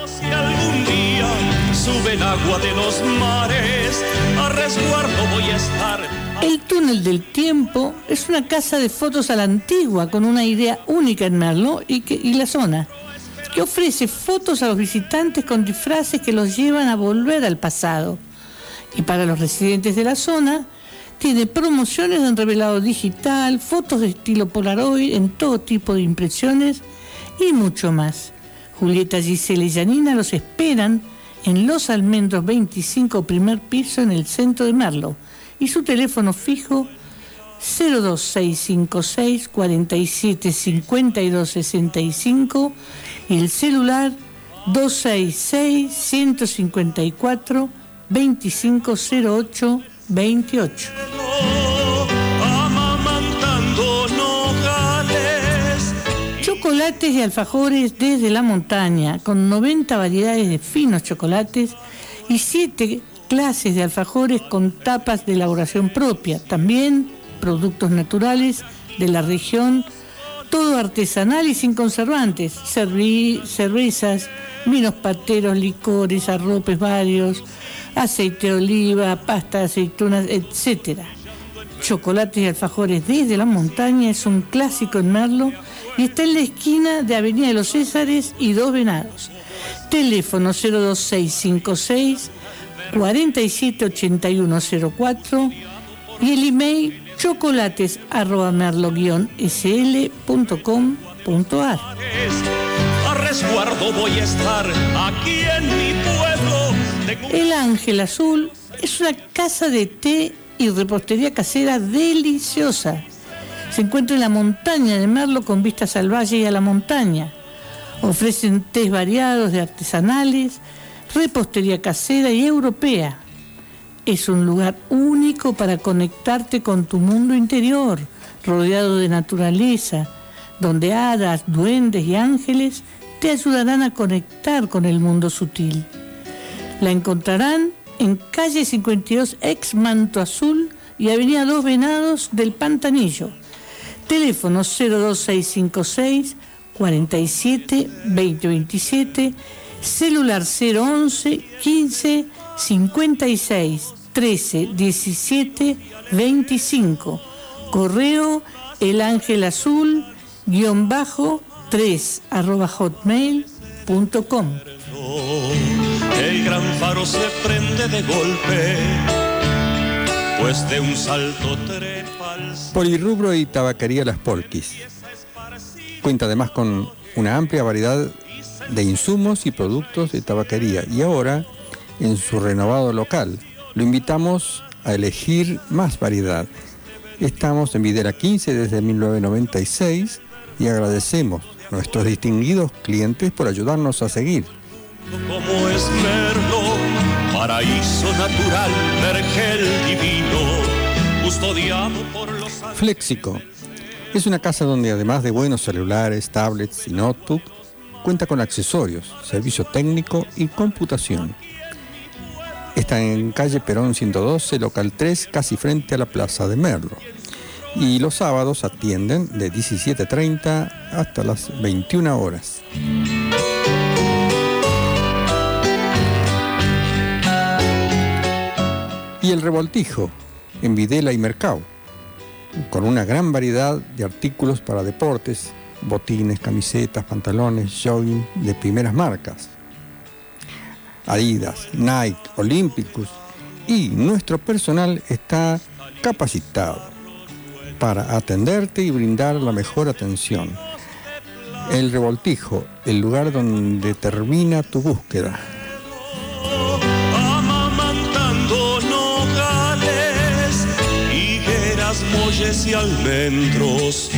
Si algún día sube el agua de los mares, a resguardo voy a estar el túnel del tiempo es una casa de fotos a la antigua con una idea única en Merlo y, que, y la zona, que ofrece fotos a los visitantes con disfraces que los llevan a volver al pasado. Y para los residentes de la zona, tiene promociones en revelado digital, fotos de estilo Polaroid en todo tipo de impresiones y mucho más. Julieta Gisela y Janina los esperan en Los Almendros 25, primer piso, en el centro de Merlo y su teléfono fijo 02656 47 52 65 y el celular 266 154 2508 28. Chocolates y alfajores desde la montaña, con 90 variedades de finos chocolates y 7 clases de alfajores con tapas de elaboración propia, también productos naturales de la región, todo artesanal y sin conservantes, cervezas, vinos pateros, licores, arropes varios, aceite de oliva, pasta de aceitunas, etc. Chocolates y alfajores desde la montaña es un clásico en Merlo y está en la esquina de Avenida de los Césares y Dos Venados. Teléfono 02656 478104 y el email chocolates arroba sl.com.ar. A resguardo voy a estar aquí en mi pueblo. El Ángel Azul es una casa de té y repostería casera deliciosa. Se encuentra en la montaña de Merlo con vistas al valle y a la montaña. Ofrecen tés variados de artesanales, repostería casera y europea. Es un lugar único para conectarte con tu mundo interior, rodeado de naturaleza, donde hadas, duendes y ángeles te ayudarán a conectar con el mundo sutil. La encontrarán en calle 52 ex Manto Azul y Avenida Dos Venados del Pantanillo. Teléfono 02656 47 2027 celular 011 15 56 13 17 25, correo el ángel azul guion bajo 3 arroba hotmail.com. El gran faro se prende de golpe, pues de un salto trepa Polirrubro y tabaquería Las Polquis. Cuenta además con una amplia variedad de insumos y productos de tabaquería y ahora en su renovado local. Lo invitamos a elegir más variedad. Estamos en Videra 15 desde 1996 y agradecemos a nuestros distinguidos clientes por ayudarnos a seguir. Como paraíso natural, vergel divino, custodiado por los... Flexico es una casa donde además de buenos celulares, tablets y notebook, cuenta con accesorios, servicio técnico y computación. Está en calle Perón 112, local 3, casi frente a la Plaza de Merlo. Y los sábados atienden de 17.30 hasta las 21 horas. Y el revoltijo, en Videla y Mercado, con una gran variedad de artículos para deportes, botines, camisetas, pantalones, jogging de primeras marcas. Adidas, Nike, Olympicus y nuestro personal está capacitado para atenderte y brindar la mejor atención. El revoltijo, el lugar donde termina tu búsqueda. Molles y almendros.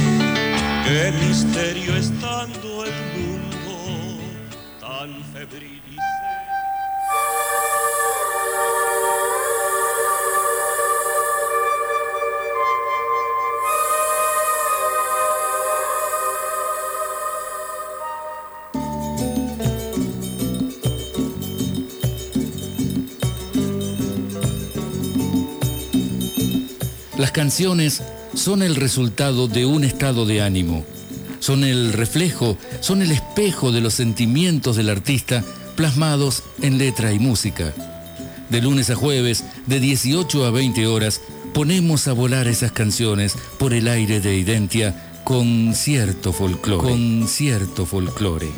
Qué misterio estando Las canciones son el resultado de un estado de ánimo, son el reflejo, son el espejo de los sentimientos del artista plasmados en letra y música. De lunes a jueves, de 18 a 20 horas, ponemos a volar esas canciones por el aire de Identia con cierto folclore. Con cierto folclore.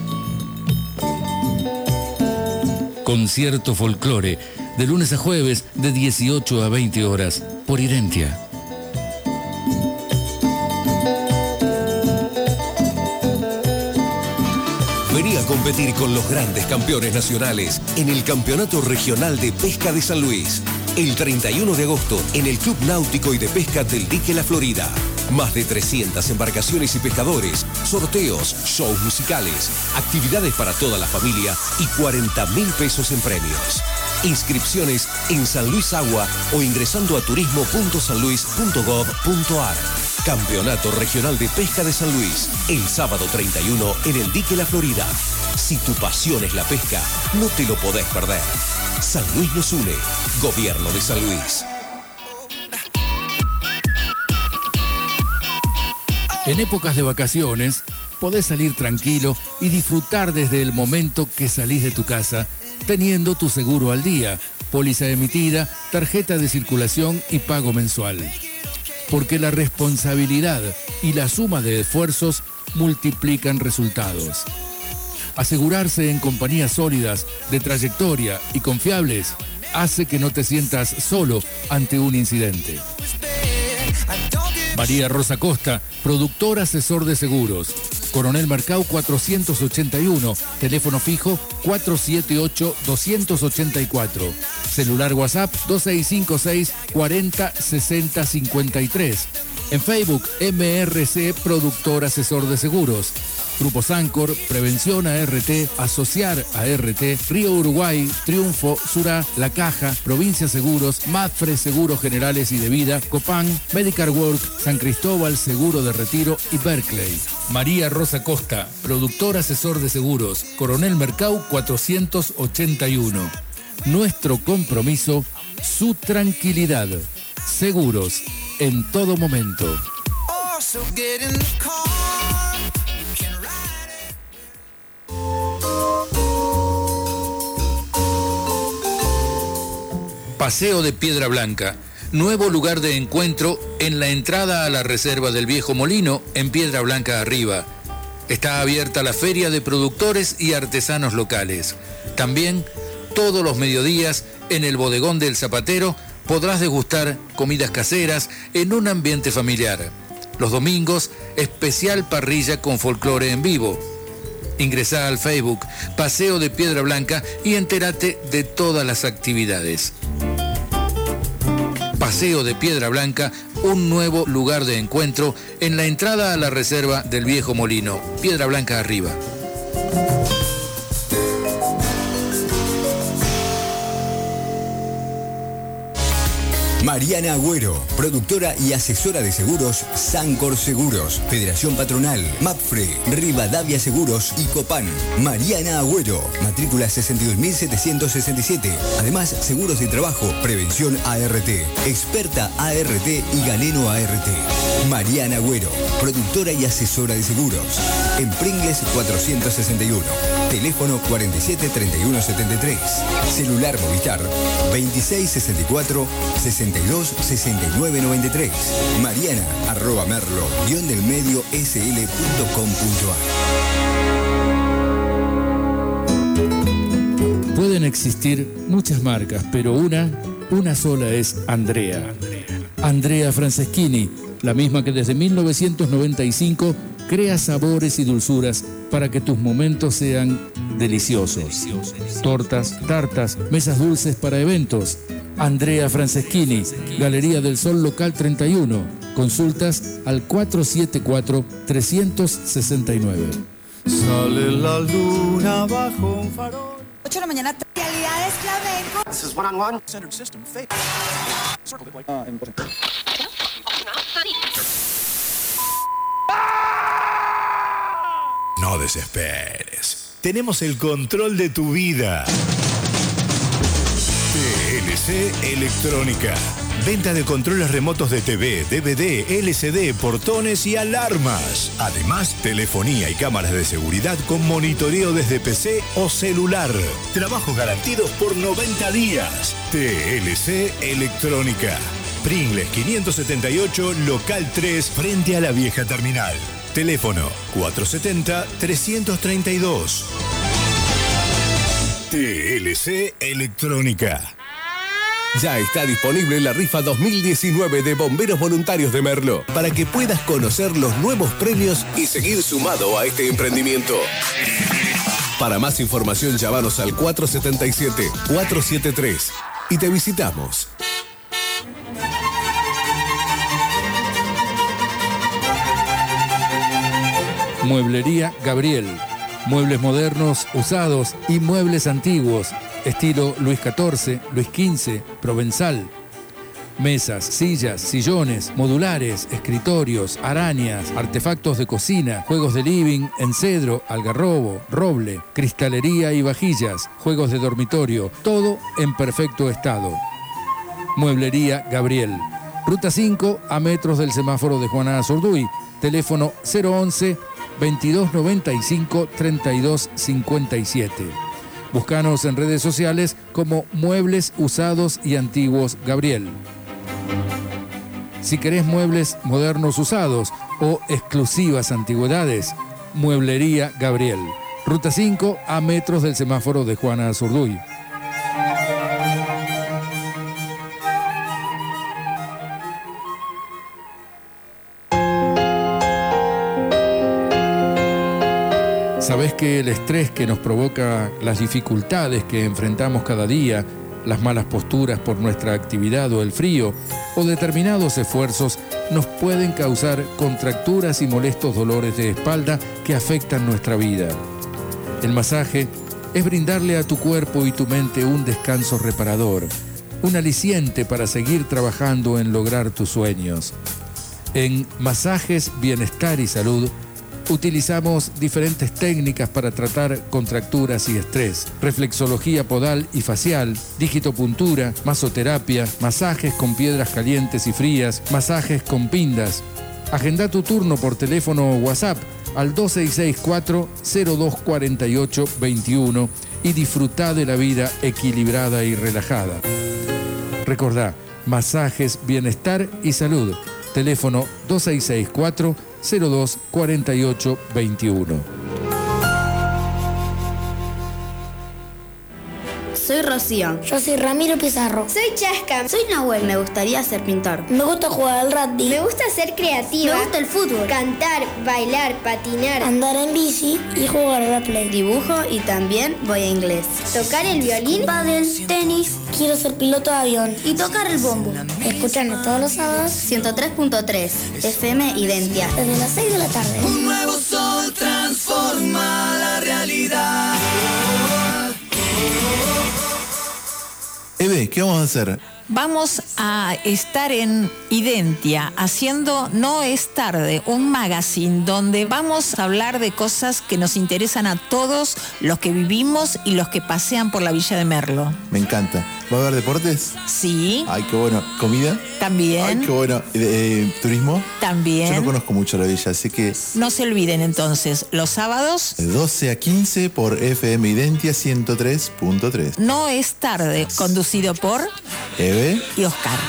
Con cierto folclore, de lunes a jueves, de 18 a 20 horas, por Identia. Competir con los grandes campeones nacionales en el Campeonato Regional de Pesca de San Luis. El 31 de agosto en el Club Náutico y de Pesca del Dique La Florida. Más de 300 embarcaciones y pescadores, sorteos, shows musicales, actividades para toda la familia y 40 mil pesos en premios. Inscripciones en San Luis Agua o ingresando a turismo.sanluis.gov.ar. Campeonato Regional de Pesca de San Luis, el sábado 31 en el Dique La Florida. Si tu pasión es la pesca, no te lo podés perder. San Luis nos une. Gobierno de San Luis. En épocas de vacaciones, podés salir tranquilo y disfrutar desde el momento que salís de tu casa, teniendo tu seguro al día, póliza emitida, tarjeta de circulación y pago mensual porque la responsabilidad y la suma de esfuerzos multiplican resultados. Asegurarse en compañías sólidas, de trayectoria y confiables hace que no te sientas solo ante un incidente. María Rosa Costa, productor asesor de seguros. Coronel Mercado 481, teléfono fijo 478-284. Celular WhatsApp 2656 40 60 53. En Facebook, MRC Productor Asesor de Seguros. Grupo Sancor, Prevención ART, Asociar ART, Río Uruguay, Triunfo, Sura, La Caja, Provincia Seguros, Mafre Seguros Generales y de Vida, Copán, Medical Work, San Cristóbal Seguro de Retiro y Berkeley. María Rosa Costa, productor asesor de seguros, Coronel Mercau 481. Nuestro compromiso, su tranquilidad. Seguros, en todo momento. Paseo de Piedra Blanca, nuevo lugar de encuentro en la entrada a la reserva del Viejo Molino en Piedra Blanca arriba. Está abierta la feria de productores y artesanos locales. También, todos los mediodías, en el bodegón del Zapatero, podrás degustar comidas caseras en un ambiente familiar. Los domingos, especial parrilla con folclore en vivo. Ingresa al Facebook Paseo de Piedra Blanca y entérate de todas las actividades. Paseo de Piedra Blanca, un nuevo lugar de encuentro en la entrada a la reserva del viejo molino, Piedra Blanca arriba. Mariana Agüero, productora y asesora de seguros Sancor Seguros, Federación Patronal, MAPFRE, Rivadavia Seguros y Copan. Mariana Agüero, matrícula 62.767. Además, seguros de trabajo, prevención ART, experta ART y Galeno ART. Mariana Agüero, productora y asesora de seguros. En Pringles 461. Teléfono 473173. Celular Movistar 2664 62 69 93. Mariana arroba merlo guion del medio sl.com.ar. Pueden existir muchas marcas, pero una, una sola es Andrea. Andrea Franceschini, la misma que desde 1995 crea sabores y dulzuras para que tus momentos sean deliciosos. Tortas, tartas, mesas dulces para eventos. Andrea Franceschini, Galería del Sol Local 31. Consultas al 474-369. Sale la luna bajo un farol. 8 de la mañana, realidades flamenco. This is one on one. Centered system. Fake. Circle Ah, No desesperes. Tenemos el control de tu vida. TLC Electrónica. Venta de controles remotos de TV, DVD, LCD, portones y alarmas. Además, telefonía y cámaras de seguridad con monitoreo desde PC o celular. Trabajos garantidos por 90 días. TLC Electrónica. Pringles 578, local 3, frente a la vieja terminal. Teléfono 470-332. TLC Electrónica. Ya está disponible la rifa 2019 de Bomberos Voluntarios de Merlo para que puedas conocer los nuevos premios y seguir sumado a este emprendimiento. Para más información llámanos al 477-473 y te visitamos. Mueblería Gabriel. Muebles modernos, usados y muebles antiguos, estilo Luis XIV, Luis XV, Provenzal. Mesas, sillas, sillones, modulares, escritorios, arañas, artefactos de cocina, juegos de living, encedro, algarrobo, roble, cristalería y vajillas, juegos de dormitorio, todo en perfecto estado. Mueblería Gabriel. Ruta 5 a metros del semáforo de Juana Azurduy. Teléfono 011 2295 3257. Búscanos en redes sociales como Muebles Usados y Antiguos Gabriel. Si querés muebles modernos usados o exclusivas antigüedades, Mueblería Gabriel. Ruta 5 a metros del semáforo de Juana Azurduy. Sabes que el estrés que nos provoca las dificultades que enfrentamos cada día, las malas posturas por nuestra actividad o el frío, o determinados esfuerzos nos pueden causar contracturas y molestos dolores de espalda que afectan nuestra vida. El masaje es brindarle a tu cuerpo y tu mente un descanso reparador, un aliciente para seguir trabajando en lograr tus sueños. En Masajes, Bienestar y Salud, Utilizamos diferentes técnicas para tratar contracturas y estrés, reflexología podal y facial, digitopuntura, masoterapia, masajes con piedras calientes y frías, masajes con pindas. Agenda tu turno por teléfono o WhatsApp al 2664 0248 21 y disfruta de la vida equilibrada y relajada. Recordá, masajes, bienestar y salud. Teléfono 2664 02 48 21. Rocío. Yo soy Ramiro Pizarro. Soy Chasca. Soy Nahuel. Me gustaría ser pintor. Me gusta jugar al rugby. Me gusta ser creativa. Me gusta el fútbol. Cantar, bailar, patinar. Andar en bici y jugar a la play. Dibujo y también voy a inglés. Tocar el violín. Padel, tenis. Quiero ser piloto de avión. Y tocar el bombo. Escuchando todos los sábados. 103.3 FM Identia. Desde las 6 de la tarde. Un nuevo sol transforma la realidad. Eve, ¿qué vamos a hacer? Vamos a estar en Identia haciendo No es tarde, un magazine donde vamos a hablar de cosas que nos interesan a todos los que vivimos y los que pasean por la Villa de Merlo. Me encanta. ¿Va a haber deportes? Sí. Ay, qué bueno. ¿Comida? También. Ay, qué bueno. Eh, ¿Turismo? También. Yo no conozco mucho la villa, así que... No se olviden entonces, los sábados... De 12 a 15 por FM Identia 103.3. No es tarde, conducido por... Eve y Oscar.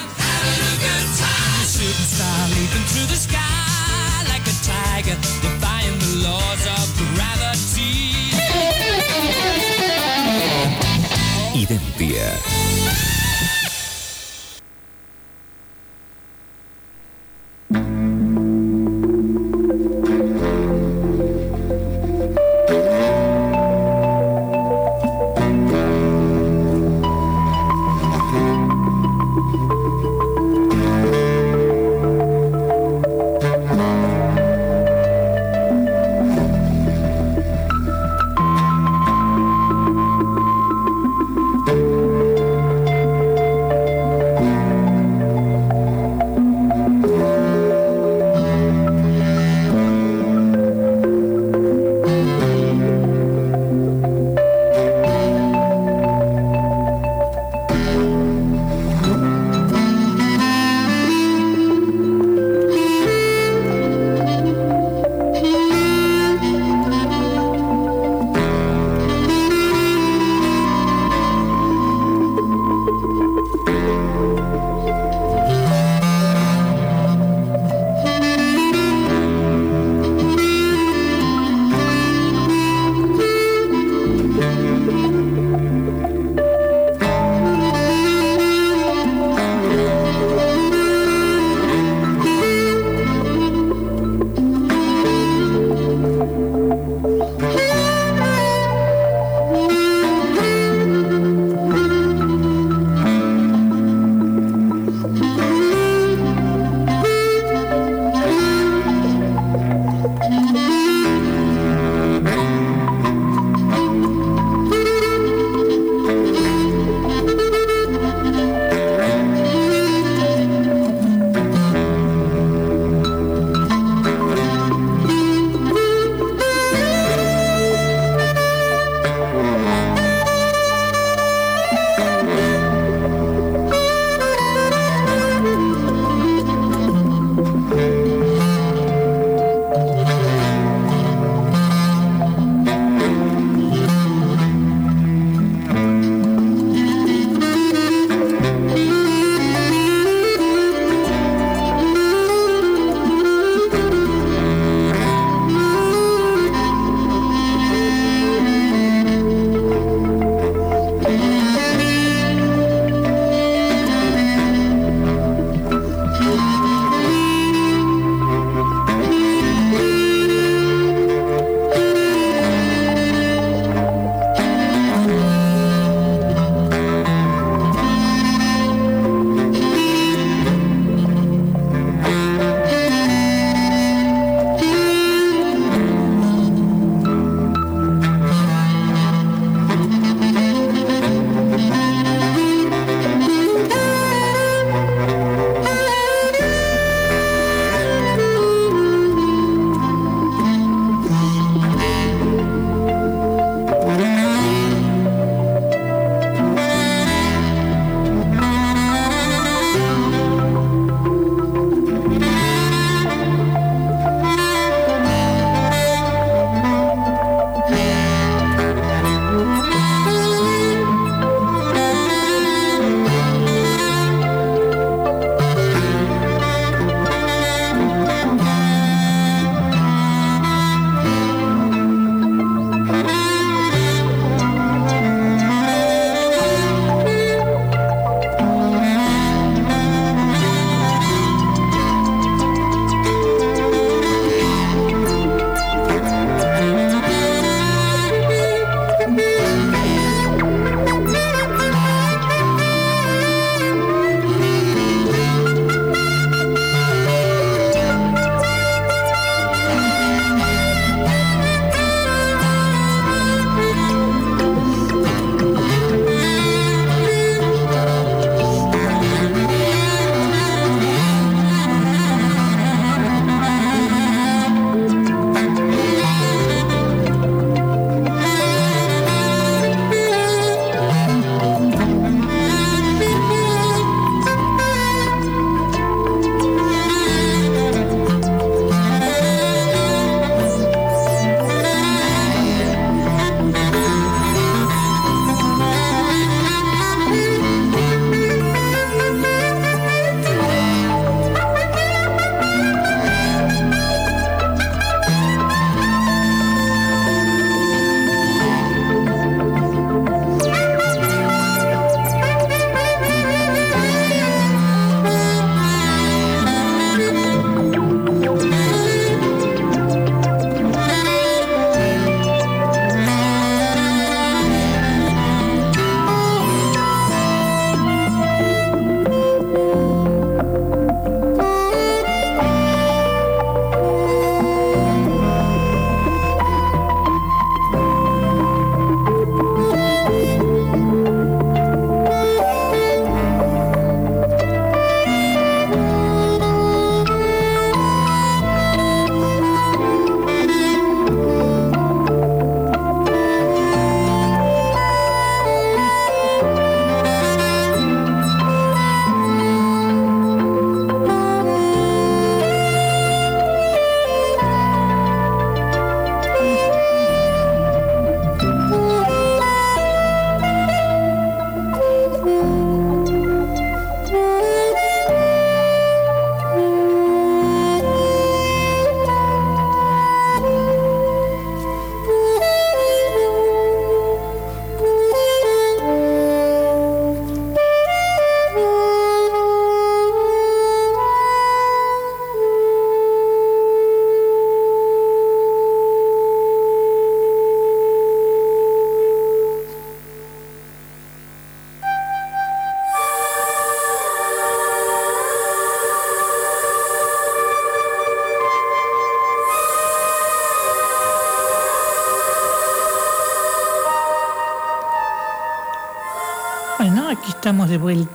Identia.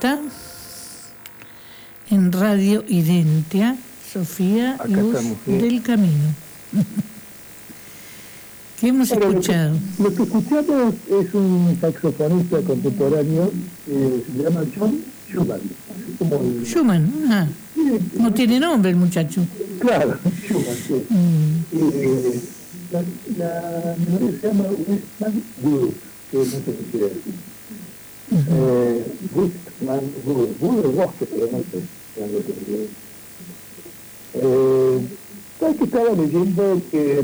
Estamos vuelta en Radio Identia, Sofía Luz del Camino. ¿Qué hemos escuchado? Lo que, escuchamos es un saxofonista contemporáneo que se llama John Schumann. Schumann, ah, no tiene nombre el muchacho. Claro, (laughs) Schumann, sí. Mm. Eh, la, la melodía se llama Westman Good, que no sé qué quiere decir. Eh, Westman Good, Lo que eh, ¿Sabes estaba leyendo que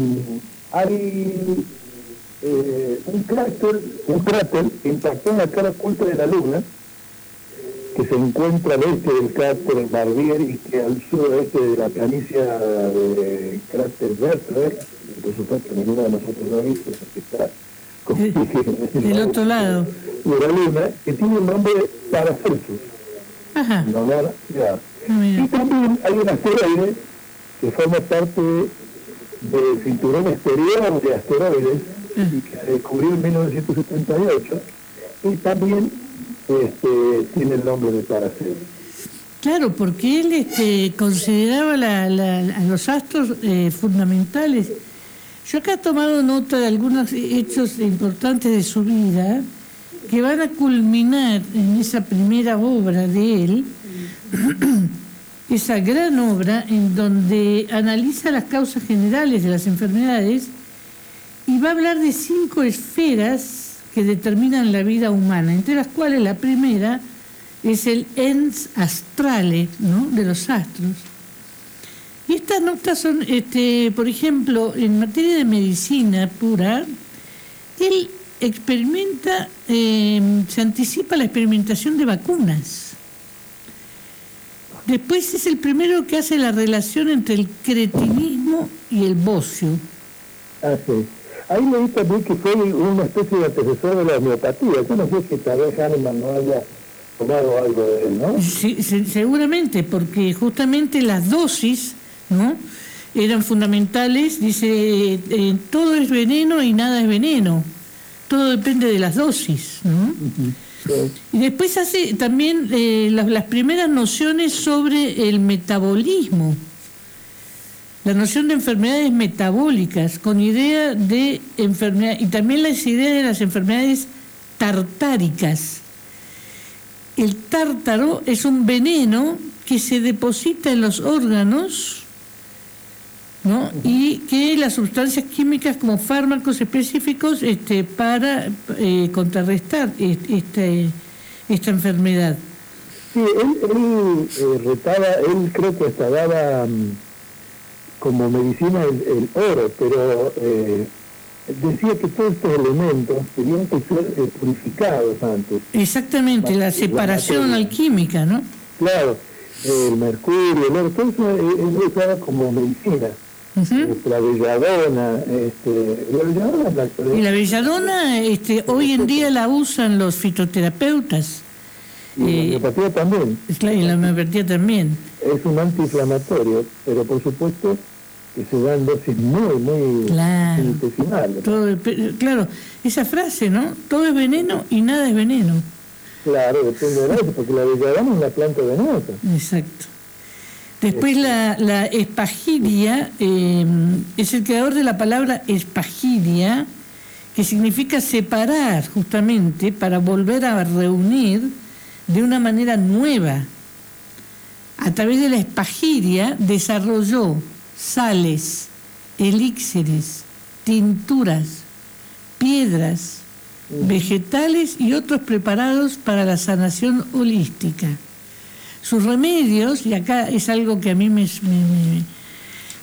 hay eh, un cráter, un cráter que impactó en la cara oculta de la Luna, que se encuentra al este del cráter Barbier y que al suroeste de la planicie de cráter Bertler, por supuesto ninguno de nosotros lo ha visto, porque está del otro lado de la Luna, que tiene el nombre de Paracelsus. Ajá. ya. Ah, y también hay un asteroide que forma parte del cinturón exterior de asteroides y que se descubrió en 1978 y también este, tiene el nombre de Paracelsus. Claro, porque él este, consideraba a los astros eh, fundamentales. Yo acá he tomado nota de algunos hechos importantes de su vida que van a culminar en esa primera obra de él, esa gran obra en donde analiza las causas generales de las enfermedades y va a hablar de cinco esferas que determinan la vida humana, entre las cuales la primera es el ens astrale de los astros. Y estas notas son, este, por ejemplo, en materia de medicina pura, él experimenta, eh, se anticipa la experimentación de vacunas. Después es el primero que hace la relación entre el cretinismo y el bocio. Ah, sí. Ahí leí también que fue una especie de antecesor de la homeopatía. Yo no sé si tal vez Hahnemann no haya tomado algo de él, ¿no? Sí, seguramente, porque justamente las dosis, ¿no? Eran fundamentales. Dice, eh, todo es veneno y nada es veneno. Todo depende de las dosis, ¿no? Y después hace también eh, las, primeras nociones sobre el metabolismo, la noción de enfermedades metabólicas, con idea de enfermedad, y también las ideas de las enfermedades tartáricas. El tártaro es un veneno que se deposita en los órganos ¿no? y que las sustancias químicas como fármacos específicos este, para eh, contrarrestar este, esta enfermedad. Sí, él, él eh, retaba, él creo que hasta daba mm, como medicina el, oro, pero eh, decía que todos estos elementos tenían que ser purificados antes. Exactamente, la, separación alquímica, ¿no? Claro, el mercurio, el oro, todo eso él usaba como medicina la belladona, este, la belladona Y la belladona este, hoy en día la usan los fitoterapeutas. Y la eh, homeopatía también. y la homeopatía también. Es un antiinflamatorio, pero por supuesto que se dan dosis muy, muy claro. claro, esa frase, ¿no? Todo es veneno y nada es veneno. Claro, depende de eso, porque la belladona es una planta venenosa. Exacto. Después la, la espagiria em, es el creador de la palabra espagiria, que significa separar justamente para volver a reunir de una manera nueva. A través de la espagiria desarrolló sales, elixires, tinturas, piedras, vegetales y otros preparados para la sanación holística. Sus remedios, y acá es algo que a mí me,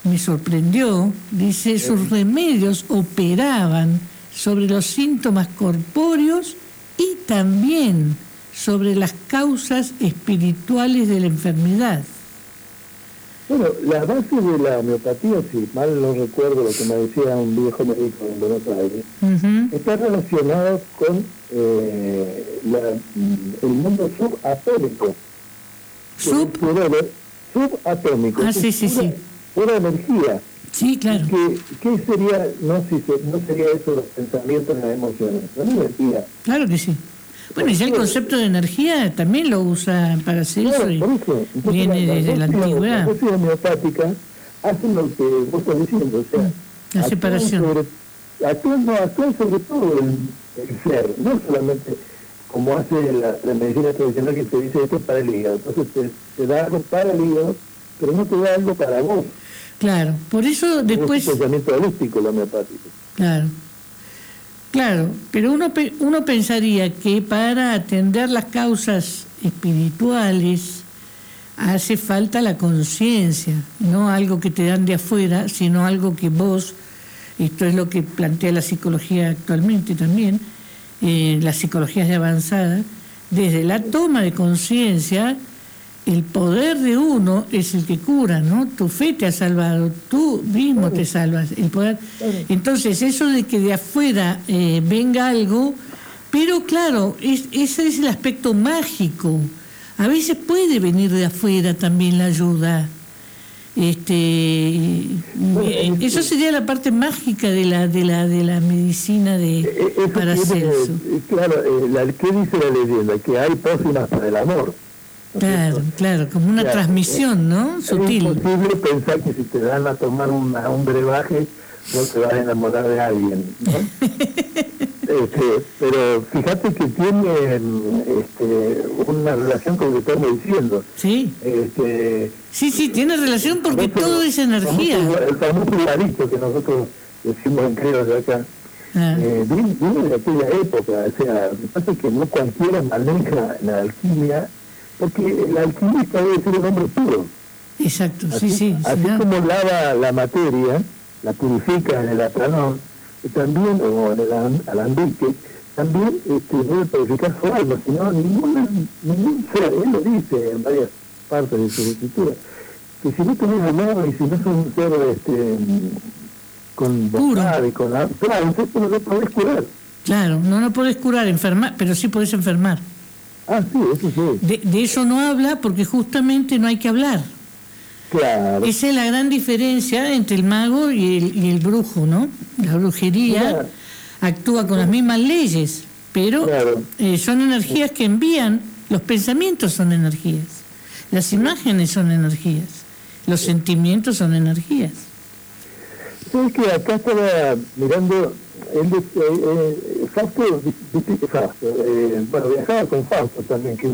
me, sorprendió, dice, sus remedios operaban sobre los síntomas corpóreos y también sobre las causas espirituales de la enfermedad. Bueno, la base de la homeopatía, si mal no recuerdo lo que me decía un viejo médico en Buenos Aires, está relacionado con eh, el mundo subatómico Sub. subatómico. Ah, sí, sí, sí. Una energía. Sí, claro. ¿Qué, qué sería, no, si no sería eso los pensamientos las emociones? Una energía. Claro que sí. Bueno, y ya el concepto de energía también lo usa para hacer eso y viene desde la antigüedad. La homeopática hace lo que vos estás diciendo, o sea, la separación. Actúan, sobre, sobre todo el, ser, no solamente como hace la, medicina tradicional que te dice esto es para el hígado. Entonces te, te, da algo para el hígado, pero no te da algo para vos. Claro, por eso después... Es un pensamiento holístico el homeopático. Claro. Claro, pero uno, uno pensaría que para atender las causas espirituales hace falta la conciencia, no algo que te dan de afuera, sino algo que vos, esto es lo que plantea la psicología actualmente también, eh, las psicologías de avanzada, desde la toma de conciencia el poder de uno es el que cura, ¿no? Tu fe te ha salvado, tú mismo te salvas. El poder. Entonces, eso de que de afuera eh, venga algo, pero claro, es, ese es el aspecto mágico. A veces puede venir de afuera también la ayuda. Este, eh, eso sería la parte mágica de la de la de la medicina de eh, Paracelso. Claro, ¿qué dice la leyenda? Que hay pócimas para el amor. Claro, claro, como una transmisión, ¿no? Sutil. Es imposible pensar que si te dan a tomar un brebaje no te vas a enamorar de alguien, ¿no? (laughs) este, pero fíjate que tiene este, una relación con lo que estamos diciendo. Sí. Este, sí, sí, tiene relación porque todo es energía. El famoso que nosotros decimos en creo de acá, ah. eh, viene, de aquella época, o sea, me parece que no cualquiera maneja la alquimia porque el alquimista debe ser un hombre puro. Exacto, sí, sí. Así como lava la materia, la purifica en el atranón, también, o en el alambique, también este, debe purificar su alma, si no, ningún, ningún ser, él lo dice en varias partes de su escritura, que si no tenés amor y si no sos un ser este, con bondad y con claro, entonces no lo podés curar. Claro, no lo podés curar, enfermar, pero sí podés enfermar. Ah, sí, eso sí. De, eso no habla porque justamente no hay que hablar. Claro. Esa es la gran diferencia entre el mago y el, y el brujo, ¿no? La brujería actúa con las mismas leyes, pero eh, son energías que envían, los pensamientos son energías, las imágenes son energías, los sentimientos son energías. ¿Sabes que acá estaba mirando él, eh, eh, Fausto, bueno, viajaba con Fausto también, que es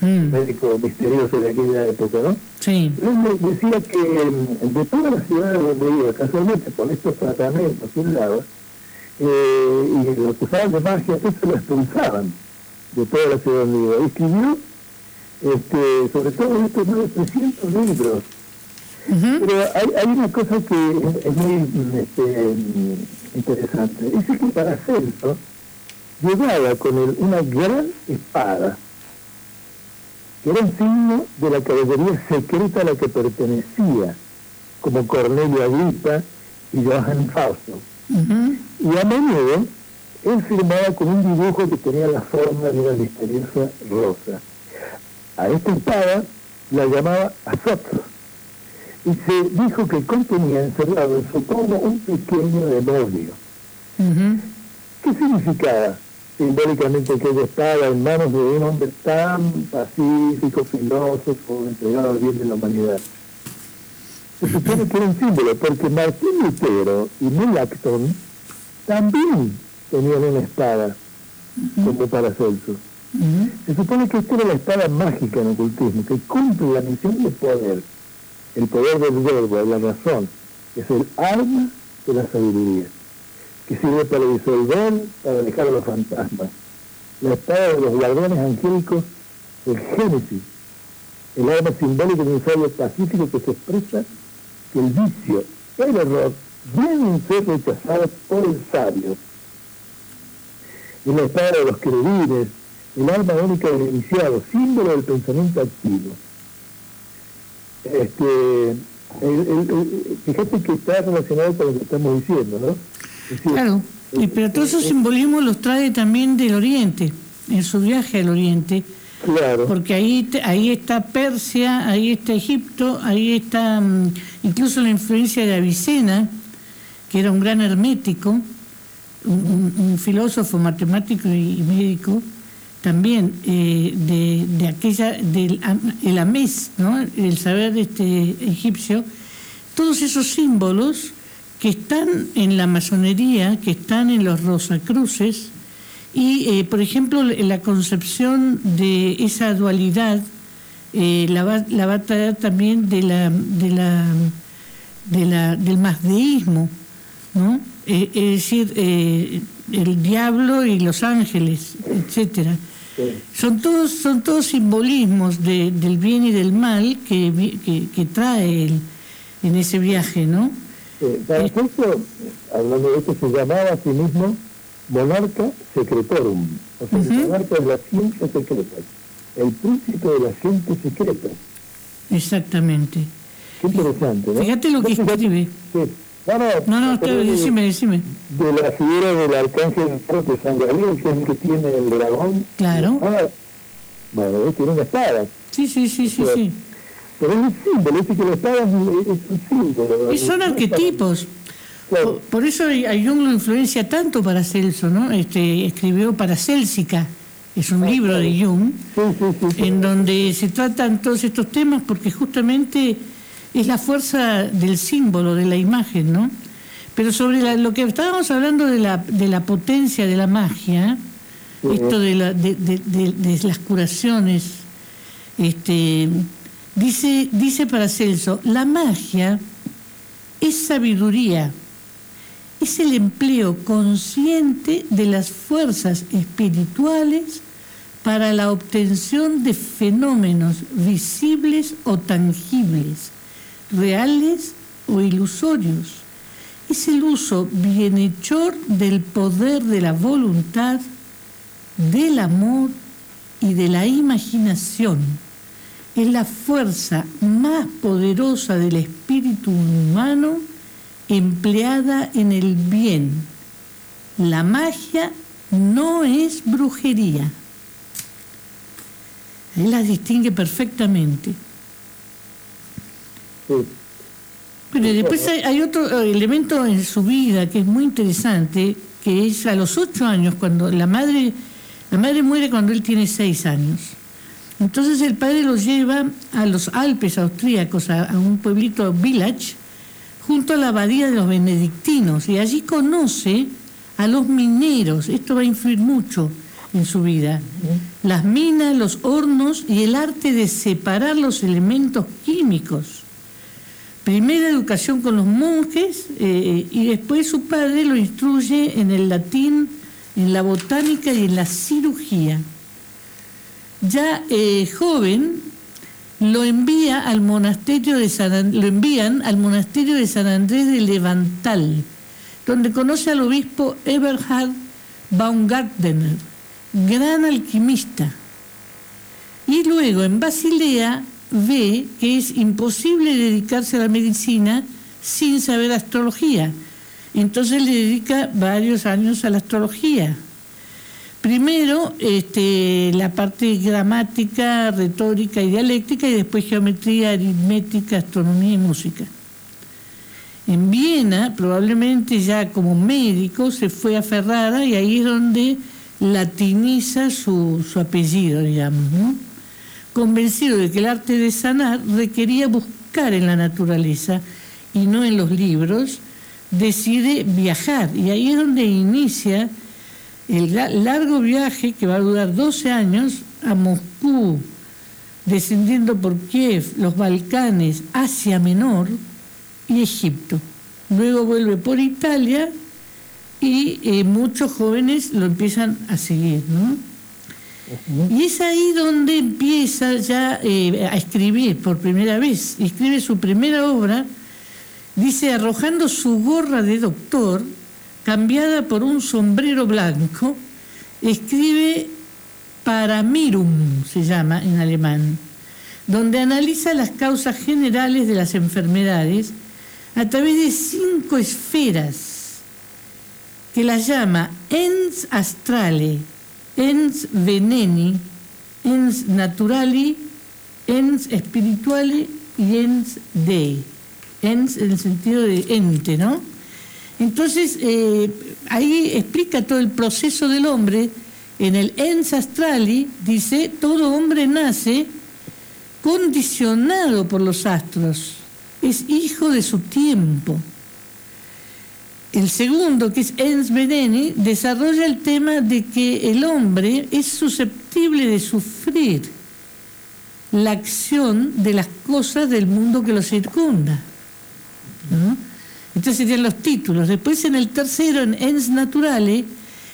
mm. médico misterioso de aquella época, ¿no? Sí. Él decía que mm, de todas las ciudades donde iba, casualmente con estos tratamientos eh, y lo usaban de magia, eso lo expulsaban de todas las ciudades donde iba. escribió, este, sobre todo estos más de 300 libros pero hay, hay, una cosa que es muy este, interesante. Dice que para Celso llegaba con él una gran espada, era un signo de la caballería secreta a la que pertenecía, como Cornelio Agripa y Johann Fausto. Y a menudo él firmaba con un dibujo que tenía la forma de una misteriosa rosa. A esta espada la llamaba Azotro y se dijo que contenía encerrado en su tomo un pequeño demonio. ¿Qué significaba simbólicamente aquella espada en manos de un hombre tan pacífico, filósofo, entregado al bien de la humanidad? Se supone que era un símbolo, porque Martín Lutero y Melanchthon también tenían una espada, como para Celso. Se supone que esta era la espada mágica en ocultismo, que cumple la misión de poder el poder del verbo, de la razón, es el arma de la sabiduría, que sirve para disolver, para alejar a los fantasmas. La espada de los guardianes angélicos, el Génesis, el arma simbólica de un sabio pacífico que se expresa que el vicio, el error, deben ser rechazados por el sabio. Y la espada de los querubines, el arma única del iniciado, símbolo del pensamiento activo este, fíjate que está relacionado con lo que estamos diciendo, ¿no? Claro, pero todos esos simbolismos los trae también del Oriente, en su viaje al Oriente. Claro. Porque ahí, ahí está Persia, ahí está Egipto, ahí está mm, incluso la influencia de Avicena, que era un gran hermético, un, filósofo, matemático y médico, también eh, de, aquella, del el amés, ¿no? el saber este, egipcio, todos esos símbolos que están en la masonería, que están en los rosacruces, y, eh, por ejemplo, la concepción de esa dualidad eh, la, va, la, va, a traer también de la, de la, de la, del masdeísmo, ¿no? es decir, el diablo y los ángeles, etcétera. Son todos son todos simbolismos de, del bien y del mal que, que, trae en ese viaje, ¿no? Para efecto, hablando de esto, se llamaba a sí mismo monarca secretorum, o sea, el monarca de las ciencias secretas, el príncipe de las ciencias secretas. Exactamente. Qué interesante, ¿no? Fíjate lo que escribe. Sí. No, no, decime, decime. De la figura del arcángel de San Gabriel, que es el que tiene el dragón. Claro. bueno, tiene una espada. Sí, sí, sí, sí, sí. Pero es un símbolo, es que la espada es un símbolo. Y son arquetipos. Por, eso a Jung lo influencia tanto para Celso, ¿no? Este, escribió para Célsica, es un libro de Jung, en donde se tratan todos estos temas porque justamente es la fuerza del símbolo, de la imagen, ¿no? Pero sobre lo que estábamos hablando de la, de la potencia de la magia, esto de, la, de, de, las curaciones, este, dice, dice Paracelso, la magia es sabiduría, es el empleo consciente de las fuerzas espirituales para la obtención de fenómenos visibles o tangibles reales o ilusorios. Es el uso bienhechor del poder de la voluntad, del amor y de la imaginación. Es la fuerza más poderosa del espíritu humano empleada en el bien. La magia no es brujería. Él las distingue perfectamente. Pero después hay, otro eh, elemento en su vida que es muy interesante, que es a los ocho años, cuando la madre, la madre muere cuando él tiene seis años. Entonces el padre los lleva a los Alpes austríacos, a, un pueblito village, junto a la abadía de los benedictinos, y allí conoce a los mineros. Esto va a influir mucho en su vida. Las minas, los hornos y el arte de separar los elementos químicos primera educación con los monjes eh, y después su padre lo instruye en el latín, en la botánica y en la cirugía. Ya eh, joven lo envía al monasterio de San, lo envían al monasterio de San Andrés de Levantal, donde conoce al obispo Eberhard Baumgartner, gran alquimista. Y luego en Basilea ve que es imposible dedicarse a la medicina sin saber astrología. Entonces le dedica varios años a la astrología. Primero este, la parte gramática, retórica y dialéctica y después geometría, aritmética, astronomía y música. En Viena, probablemente ya como médico, se fue a Ferrara y ahí es donde latiniza su, su apellido, digamos, convencido de que el arte de sanar requería buscar en la naturaleza y no en los libros, decide viajar. Y ahí es donde inicia el largo viaje que va a durar 12 años a Moscú, descendiendo por Kiev, los Balcanes, Asia Menor y Egipto. Luego vuelve por Italia y eh, muchos jóvenes lo empiezan a seguir, ¿no? Y es ahí donde empieza ya eh, a escribir por primera vez. Escribe su primera obra, dice, arrojando su gorra de doctor, cambiada por un sombrero blanco, escribe Paramirum, se llama en alemán, donde analiza las causas generales de las enfermedades a través de cinco esferas que las llama ens astrale, ens veneni, ens naturali, ens spirituale y ens dei. Ens en el sentido de ente, ¿no? Entonces, eh, ahí explica todo el proceso del hombre En el Ens Astrali dice, todo hombre nace condicionado por los astros, es hijo de su tiempo. El segundo, que es Ens Veneni, desarrolla el tema de que el hombre es susceptible de sufrir la acción de las cosas del mundo que lo circunda. Estos serían los títulos. Después en el tercero, en Ens Naturale,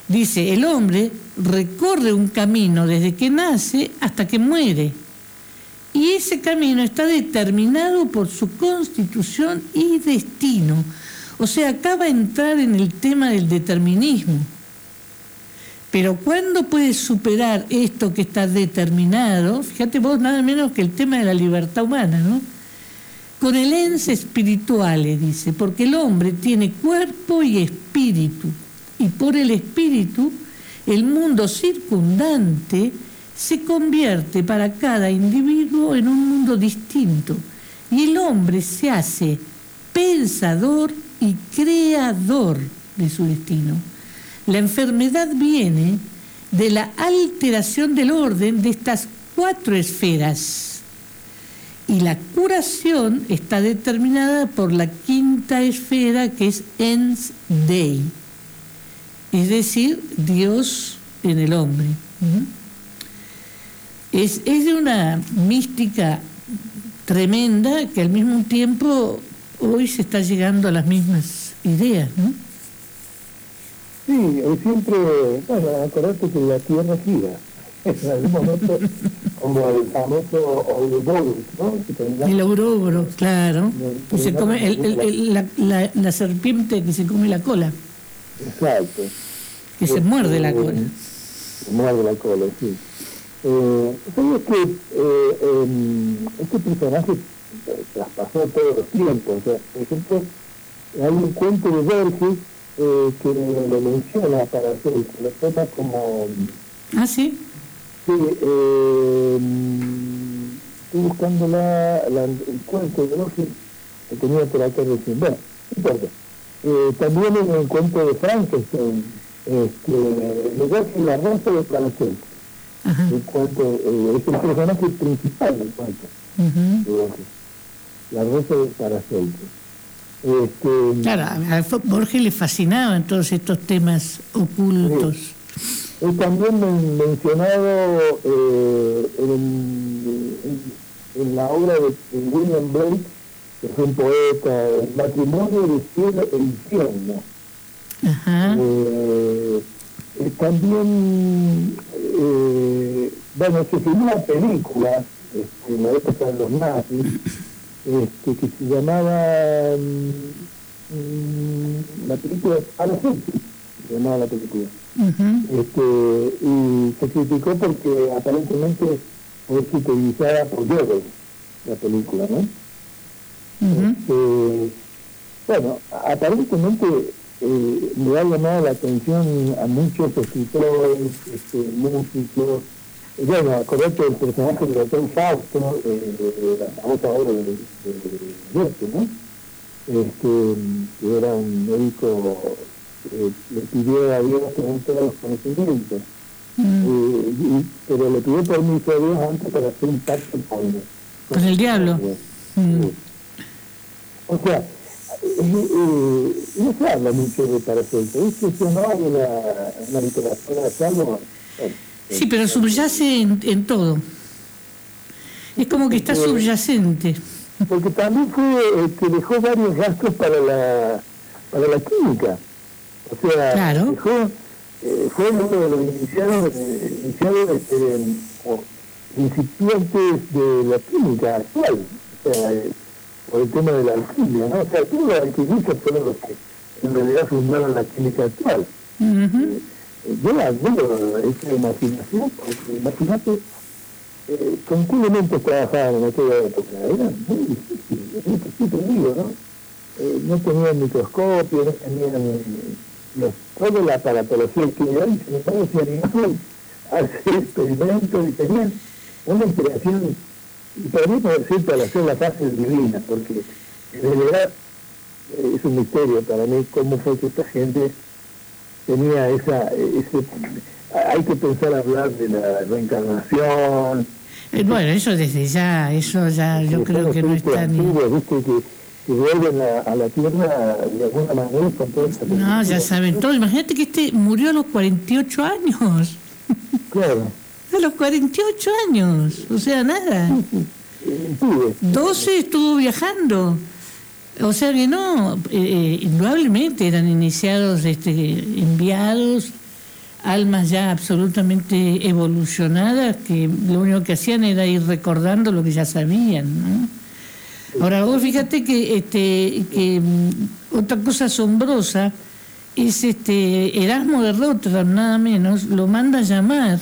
dice, el hombre recorre un camino desde que nace hasta que muere. Y ese camino está determinado por su constitución y destino. O sea, acaba de entrar en el tema del determinismo. Pero ¿cuándo puedes superar esto que está determinado? Fíjate vos nada menos que el tema de la libertad humana, ¿no? Con el ence espiritual, dice, porque el hombre tiene cuerpo y espíritu, y por el espíritu el mundo circundante se convierte para cada individuo en un mundo distinto, y el hombre se hace pensador y creador de su destino. La enfermedad viene de la alteración del orden de estas cuatro esferas y la curación está determinada por la quinta esfera que es Ens Dei, es decir, Dios en el hombre. Es, de una mística tremenda que al mismo tiempo hoy se está llegando a las mismas ideas, ¿no? Sí, siempre, bueno, acordate que la Tierra gira en algún momento como el famoso Ouroboros, ¿no? El Ouroboros, claro. Que se come el, la, la, la, serpiente que se come la cola. Exacto. Que se muerde la cola. Se muerde la cola, sí. Eh, ¿Sabes que eh, este personaje traspasó todos los tiempos? O sea, por ejemplo, hay un cuento de Borges eh, que lo menciona para hacer, lo toma como... Ah, sí Sí, eh, estoy buscando la, el cuento de Borges que tenía por acá recién. Bueno, no importa. Eh, también en el cuento de Frankenstein, este, de La Rosa de Paracelso. El cuento, eh, es el personaje principal del cuento de La Rosa de Paracelso. Este, claro, a Borges le fascinaban todos estos temas ocultos. He también mencionado eh, en, la obra de William Blake, que es un poeta, El matrimonio de cielo e infierno. Eh, también, eh, bueno, se filmó una película este, en la época de los nazis, este, que se llamaba mm, mm, la película Argentina, se llamaba la película este, y se criticó porque aparentemente fue utilizada por Goebbels, la película, ¿no? este, bueno, aparentemente eh, me ha llamado la atención a muchos escritores, este, músicos, bueno, acordate el personaje del doctor Fausto, eh, de la famosa obra de, de, de ¿no? Este, que era un médico eh, le pidió a Dios tener todos los conocimientos. Mm. Eh, pero le pidió permiso a Dios antes para hacer un pacto con, con, el diablo. Mm. O sea, eh, no se habla mucho de Paracelso, es que se no de la, la literatura salvo. sí, pero subyace en, en, todo. Es como que está subyacente. Porque también fue el que dejó varios gastos para la, para la química. O sea, dejó, eh, fue uno de los iniciados, eh, iniciados este, incipientes de la química actual, o sea, eh, por el tema de la alquimia, ¿no? O sea, todos los alquimistas fueron los que en realidad fundaron la química actual. Uh yo admiro esa imaginación, porque imagínate eh, con qué elementos trabajaban en aquella época. Era muy difícil, muy difícil, ¿no? Eh, no tenían microscopio, no tenían toda la aparatología que hay, sin embargo, se animaron a hacer experimentos y tenían una inspiración, y podríamos decir para hacer la fase divina, porque de verdad eh, es un misterio para mí cómo fue que esta gente tenía esa, ese, hay que pensar hablar de la reencarnación. Eh, bueno, eso desde ya, eso ya yo creo que no está ni... ¿viste? Que, que vuelven a, la tierra de alguna manera con toda esa No, ya saben todo. Imagínate que este murió a los 48 años. Claro. A los 48 años, o sea, nada. 12 estuvo viajando. O sea que no, eh, eh, indudablemente eran iniciados, este, enviados, almas ya absolutamente evolucionadas que lo único que hacían era ir recordando lo que ya sabían. ¿no? Ahora vos fíjate que, este, mm, otra cosa asombrosa es este Erasmo de Rotterdam, nada menos, lo manda a llamar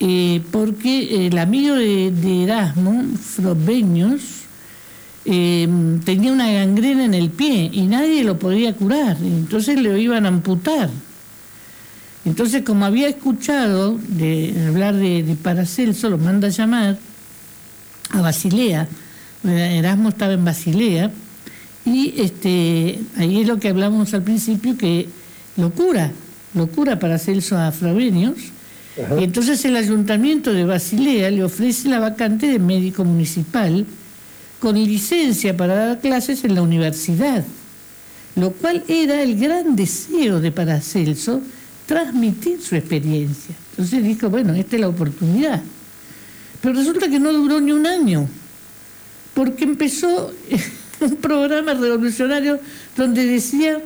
eh, porque el amigo de, Erasmo, Frobenius, eh, tenía una gangrena en el pie y nadie lo podía curar, entonces le iban a amputar. Entonces, como había escuchado de hablar de Paracelso, lo manda a llamar a Basilea. Erasmo estaba en Basilea y este, ahí es lo que hablamos al principio, que locura, locura Paracelso a Frobenius y entonces el ayuntamiento de Basilea le ofrece la vacante de médico municipal con licencia para dar clases en la universidad, lo cual era el gran deseo de Paracelso, transmitir su experiencia. Entonces dijo, bueno, esta es la oportunidad. Pero resulta que no duró ni un año, porque empezó (laughs) un programa revolucionario donde decía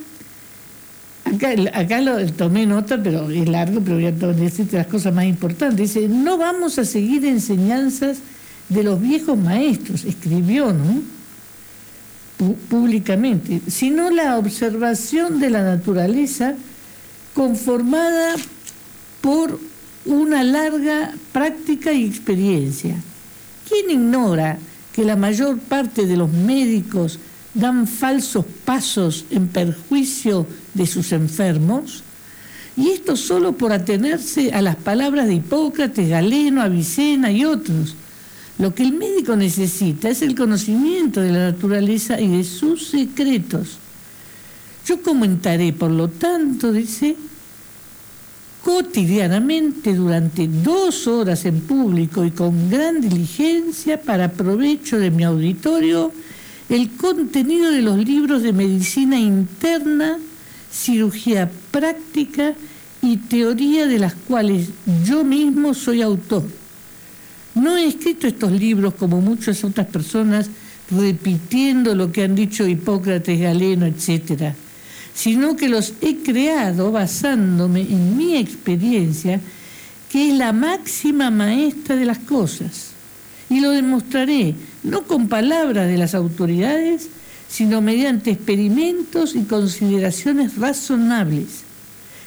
Acá, lo, tomé nota, pero es largo, pero voy a decirte las cosas más importantes. Dice, no vamos a seguir enseñanzas de los viejos maestros, escribió, ¿no? públicamente, sino la observación de la naturaleza conformada por una larga práctica y experiencia. ¿Quién ignora que la mayor parte de los médicos dan falsos pasos en perjuicio de sus enfermos, y esto solo por atenerse a las palabras de Hipócrates, Galeno, Avicena y otros. Lo que el médico necesita es el conocimiento de la naturaleza y de sus secretos. Yo comentaré, por lo tanto, dice, cotidianamente durante dos horas en público y con gran diligencia para provecho de mi auditorio el contenido de los libros de medicina interna, cirugía práctica y teoría de las cuales yo mismo soy autor. No he escrito estos libros como muchas otras personas repitiendo lo que han dicho Hipócrates, Galeno, etc., sino que los he creado basándome en mi experiencia, que es la máxima maestra de las cosas. Y lo demostraré no con palabras de las autoridades, sino mediante experimentos y consideraciones razonables.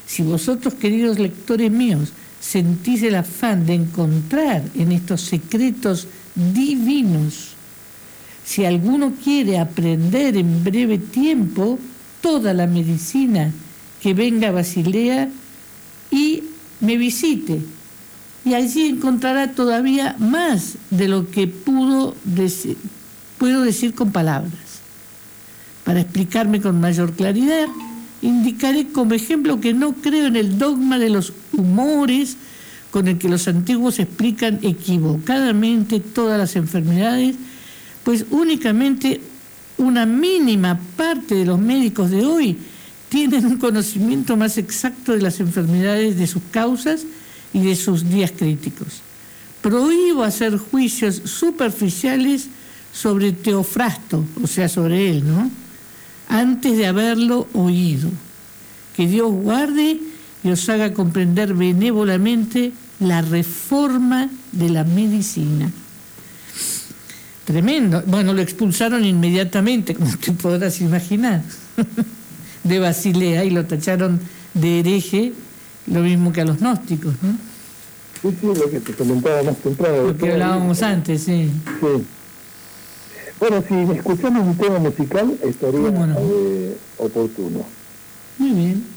Si vosotros, queridos lectores míos, sentís el afán de encontrar en estos secretos divinos, si alguno quiere aprender en breve tiempo toda la medicina, que venga a Basilea y me visite y allí encontrará todavía más de lo que pudo puedo decir con palabras. Para explicarme con mayor claridad, indicaré como ejemplo que no creo en el dogma de los humores con el que los antiguos explican equivocadamente todas las enfermedades, pues únicamente una mínima parte de los médicos de hoy tienen un conocimiento más exacto de las enfermedades, de sus causas, y de sus días críticos. Prohíbo hacer juicios superficiales sobre Teofrasto, o sea, sobre él, ¿no? Antes de haberlo oído. Que Dios guarde y os haga comprender benévolamente la reforma de la medicina. Tremendo. Bueno, lo expulsaron inmediatamente, como te podrás imaginar, (laughs) de Basilea y lo tacharon de hereje lo mismo que a los gnósticos, ¿no? Sí, sí, lo que te comentaba más temprano. Lo que hablábamos antes, sí. Sí. Bueno, si escuchamos un tema musical, estaría eh, oportuno. Muy bien.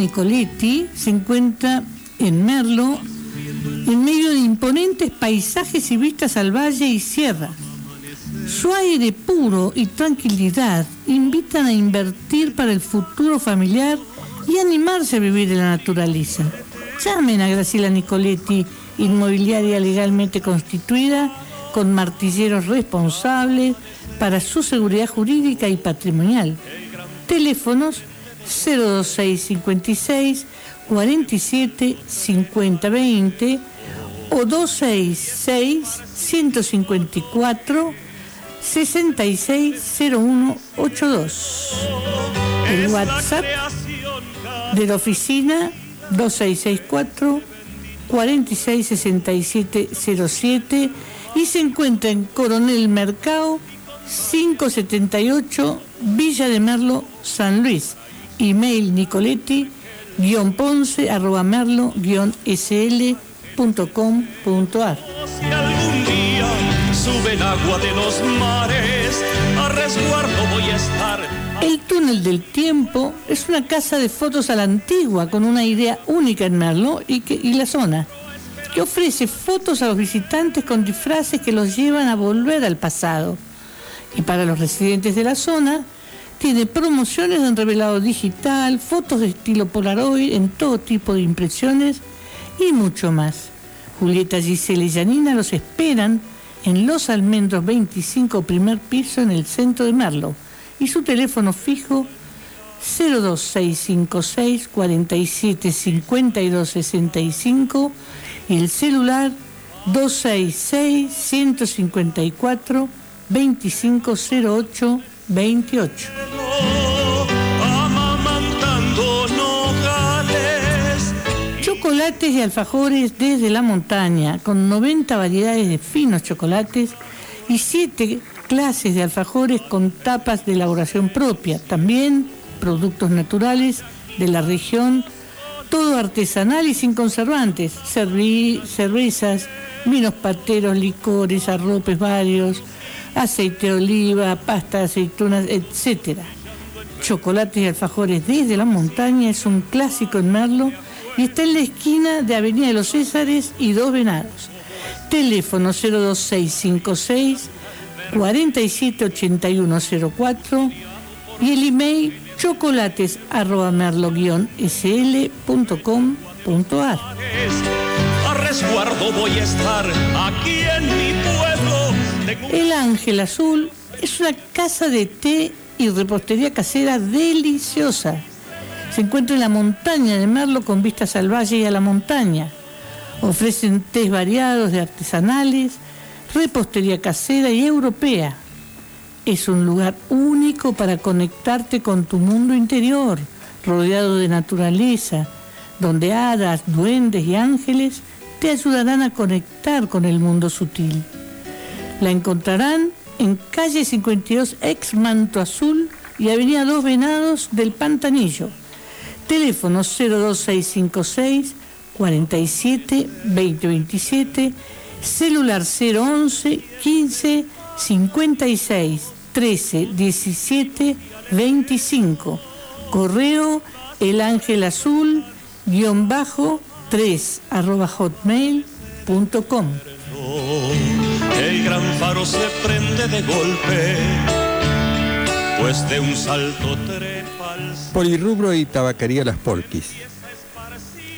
Nicoletti se encuentra en Merlo, en medio de imponentes paisajes y vistas al valle y sierra. Su aire puro y tranquilidad invitan a invertir para el futuro familiar y animarse a vivir en la naturaleza. Llamen a Graciela Nicoletti, inmobiliaria legalmente constituida, con martilleros responsables para su seguridad jurídica y patrimonial. Teléfonos 02656 47 50 20 o 266 154 660182. El WhatsApp de la oficina 2664 466707 y se encuentra en Coronel Mercado 578 Villa de Merlo, San Luis. Email nicoletti ponce arroba merlo sl.com.ar Si algún día sube el agua de los mares, a resguardo voy a estar. El túnel del tiempo es una casa de fotos a la antigua con una idea única en Merlo y, que, y la zona, que ofrece fotos a los visitantes con disfraces que los llevan a volver al pasado. Y para los residentes de la zona, tiene promociones en revelado digital, fotos de estilo Polaroid en todo tipo de impresiones y mucho más. Julieta Giselle y Janina los esperan en Los Almendros 25 primer piso en el centro de Merlo y su teléfono fijo 02656 47 52 65 y el celular 266 154 2508 28. Chocolates y alfajores desde la montaña, con 90 variedades de finos chocolates y 7 clases de alfajores con tapas de elaboración propia, también productos naturales de la región, todo artesanal y sin conservantes, cervezas, vinos pateros, licores, arropes varios, aceite de oliva, pasta aceitunas, etc. Chocolates y alfajores desde la montaña es un clásico en Merlo y está en la esquina de Avenida de los Césares y Dos Venados. Teléfono 02656 478104 y el email chocolates arroba sl.com.ar. A resguardo voy a estar aquí en mi pueblo. El Ángel Azul es una casa de té y repostería casera deliciosa. Se encuentra en la montaña de Merlo con vistas al valle y a la montaña. Ofrecen tés variados de artesanales, repostería casera y europea. Es un lugar único para conectarte con tu mundo interior, rodeado de naturaleza, donde hadas, duendes y ángeles te ayudarán a conectar con el mundo sutil. La encontrarán en calle 52 ex Manto Azul y avenida Dos Venados del Pantanillo. Teléfono 02656 47 2027, celular 011 15 56 13 17 25, correo el ángel azul guion bajo 3 arroba hotmail.com. El gran faro se prende de golpe, pues de un salto trepa Polirrubro y tabaquería Las Polquis.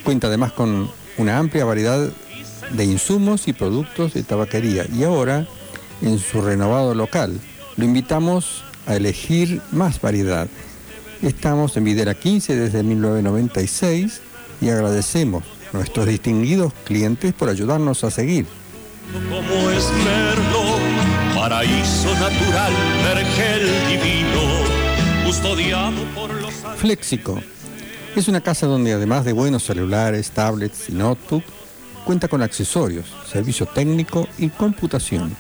Cuenta además con una amplia variedad de insumos y productos de tabaquería y ahora en su renovado local. Lo invitamos a elegir más variedad. Estamos en Videra 15 desde 1996 y agradecemos a nuestros distinguidos clientes por ayudarnos a seguir. Como es paraíso natural, vergel divino, custodiado por los Flexico es una casa donde además de buenos celulares, tablets y notebook, cuenta con accesorios, servicio técnico y computación.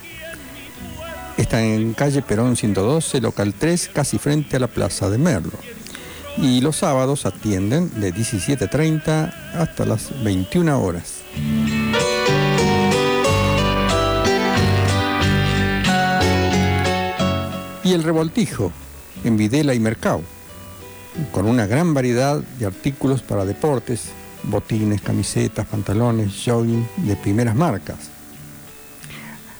Está en calle Perón 112, local 3, casi frente a la Plaza de Merlo. Y los sábados atienden de 17.30 hasta las 21 horas. Y el revoltijo, en Videla y Mercado. con una gran variedad de artículos para deportes, botines, camisetas, pantalones, jogging de primeras marcas.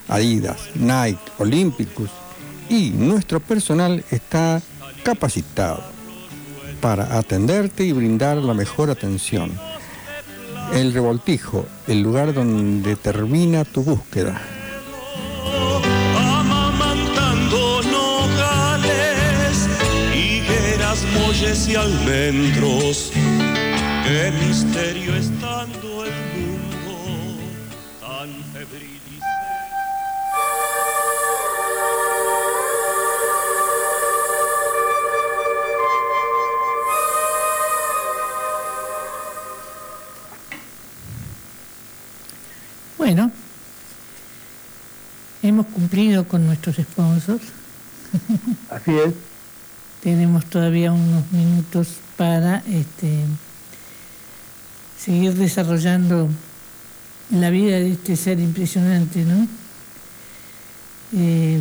Adidas, Nike, Olympicus y nuestro personal está capacitado para atenderte y brindar la mejor atención. El revoltijo, el lugar donde termina tu búsqueda. Molles y almendros. Qué misterio estando el mundo tan febril y Bueno, hemos cumplido con nuestros sponsors. Así es. Tenemos todavía unos minutos para este, seguir desarrollando la vida de este ser impresionante, ¿no? Eh,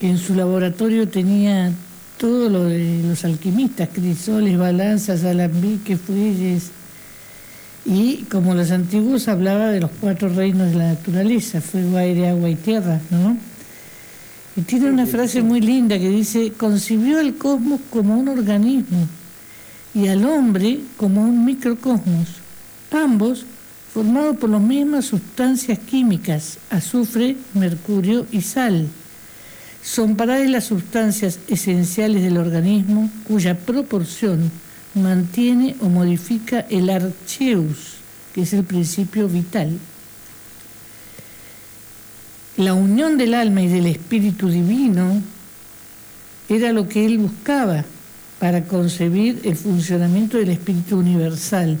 en su laboratorio tenía todo lo de los alquimistas, crisoles, balanzas, alambiques, fuelles, y como los antiguos hablaba de los cuatro reinos de la naturaleza, fuego, aire, agua y tierra, ¿no? Y tiene una frase muy linda que dice, concibió al cosmos como un organismo y al hombre como un microcosmos, ambos formados por las mismas sustancias químicas, azufre, mercurio y sal. Son para él las sustancias esenciales del organismo cuya proporción mantiene o modifica el archeus, que es el principio vital. La unión del alma y del espíritu divino era lo que él buscaba para concebir el funcionamiento del espíritu universal.